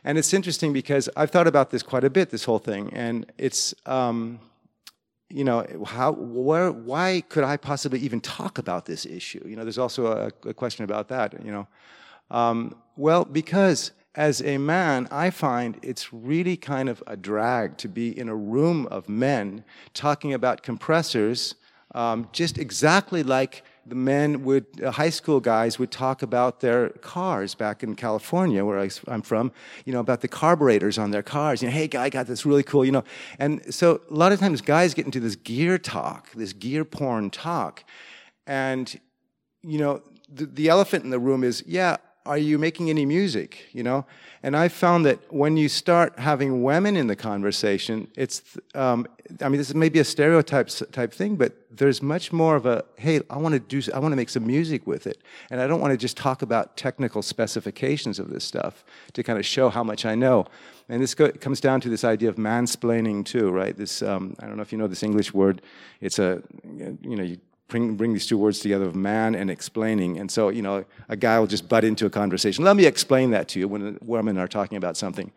And it's interesting because I've thought about this quite a bit, this whole thing, and it's, um, you know, how, where, why could I possibly even talk about this issue? You know, there's also a, a question about that, you know. Um, well, because as a man, I find it's really kind of a drag to be in a room of men talking about compressors um, just exactly like the men would, uh, high school guys would talk about their cars back in California, where I, am from, you know, about the carburetors on their cars. You know, hey, guy got this really cool, you know. And so a lot of times guys get into this gear talk, this gear porn talk. And, you know, the, the elephant in the room is, yeah, are you making any music? You know, and I found that when you start having women in the conversation, it's, um, I mean, this is maybe a stereotype type thing, but there's much more of a, hey, I want to do, I want to make some music with it, and I don't want to just talk about technical specifications of this stuff to kind of show how much I know. And this go, comes down to this idea of mansplaining too, right? This, um, I don't know if you know this English word. It's a, you know, you bring, bring these two words together of man and explaining. And so, you know, a guy will just butt into a conversation. Let me explain that to you when women are talking about something.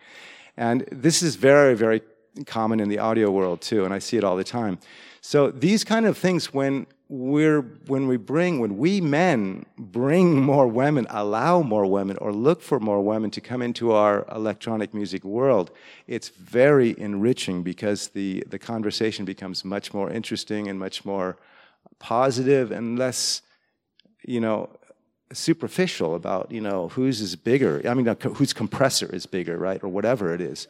And this is very, very common in the audio world too, and I see it all the time. So these kind of things, when we're when we bring when we men bring more women, allow more women, or look for more women to come into our electronic music world, it's very enriching because the the conversation becomes much more interesting and much more positive and less, you know, superficial about, you know, whose is bigger. I mean, whose compressor is bigger, right? Or whatever it is.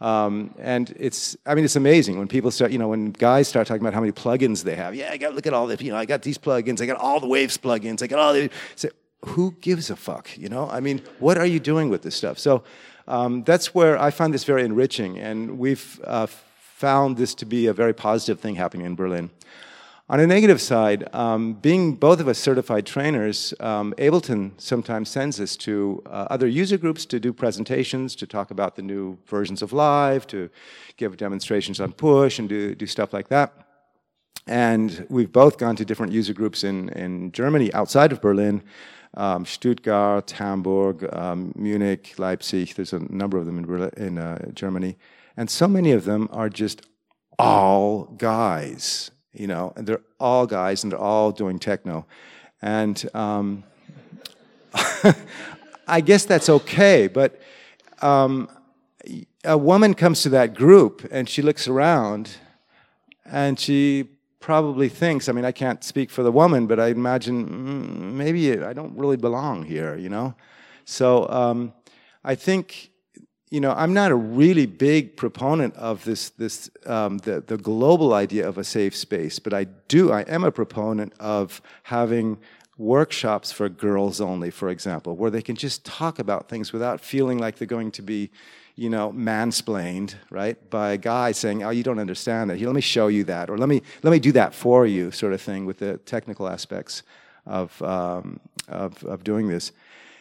Um, and it's, I mean, it's amazing when people start, you know, when guys start talking about how many plugins they have. Yeah, I got, look at all the, you know, I got these plugins, I got all the Waves plugins, I got all the, who gives a fuck, you know? I mean, what are you doing with this stuff? So um, that's where I find this very enriching, and we've uh, found this to be a very positive thing happening in Berlin. On a negative side, um, being both of us certified trainers, um, Ableton sometimes sends us to uh, other user groups to do presentations, to talk about the new versions of Live, to give demonstrations on Push, and do, do stuff like that. And we've both gone to different user groups in, in Germany outside of Berlin um, Stuttgart, Hamburg, um, Munich, Leipzig. There's a number of them in, in uh, Germany. And so many of them are just all guys, you know, and they're all guys and they're all doing techno. And um, [laughs] I guess that's okay, but um, a woman comes to that group and she looks around and she probably thinks, I mean, I can't speak for the woman, but I imagine mm, maybe I don't really belong here, you know? So um, I think, you know, I'm not a really big proponent of this, this um, the, the global idea of a safe space, but I do, I am a proponent of having workshops for girls only, for example, where they can just talk about things without feeling like they're going to be, you know, mansplained, right, by a guy saying, "Oh, you don't understand that. Here, let me show you that, or let me let me do that for you," sort of thing, with the technical aspects of um, of, of doing this,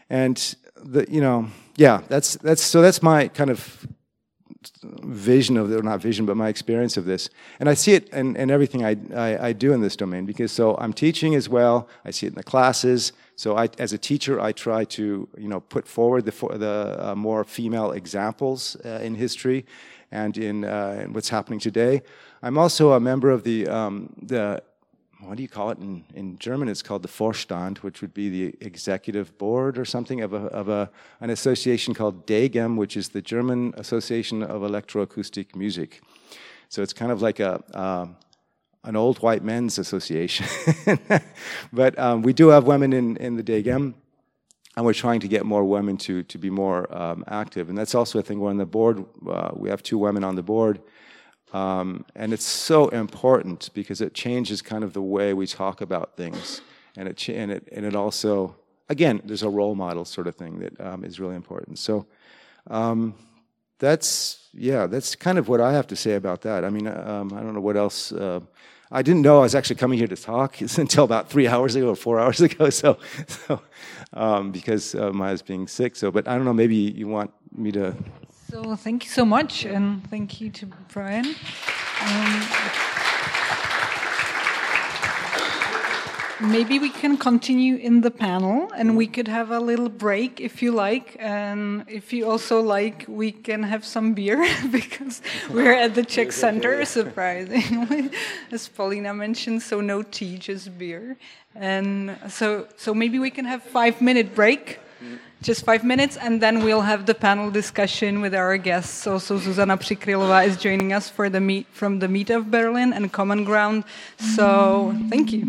and the you know, yeah, that's that's so that's my kind of vision of, or not vision, but my experience of this. And I see it in, in everything I, I, I, do in this domain because so I'm teaching as well. I see it in the classes. So I, as a teacher, I try to, you know, put forward the, the uh, more female examples uh, in history and in, uh, in, what's happening today. I'm also a member of the, um, the what do you call it in, in German? It's called the Vorstand, which would be the executive board or something of, a, of a, an association called DEGEM, which is the German Association of Electroacoustic Music. So it's kind of like a, uh, an old white men's association. [laughs] but um, we do have women in, in the DEGEM, and we're trying to get more women to, to be more um, active. And that's also a thing. We're on the board, uh, we have two women on the board um, and it's so important because it changes kind of the way we talk about things. And it, and it, and it also, again, there's a role model sort of thing that um, is really important. So um, that's, yeah, that's kind of what I have to say about that. I mean, um, I don't know what else. Uh, I didn't know I was actually coming here to talk [laughs] until about three hours ago or four hours [laughs] ago. So, so um, because I was being sick. So, but I don't know. Maybe you want me to so thank you so much, and thank you to Brian. Um, maybe we can continue in the panel, and we could have a little break if you like. And if you also like, we can have some beer [laughs] because we're at the Czech Center, [laughs] surprisingly, as Paulina mentioned. So no tea, just beer. And so, so maybe we can have five minute break just five minutes, and then we'll have the panel discussion with our guests. Also, Zuzana Přikrylová is joining us for the meet from the Meet of Berlin and Common Ground. So, thank you.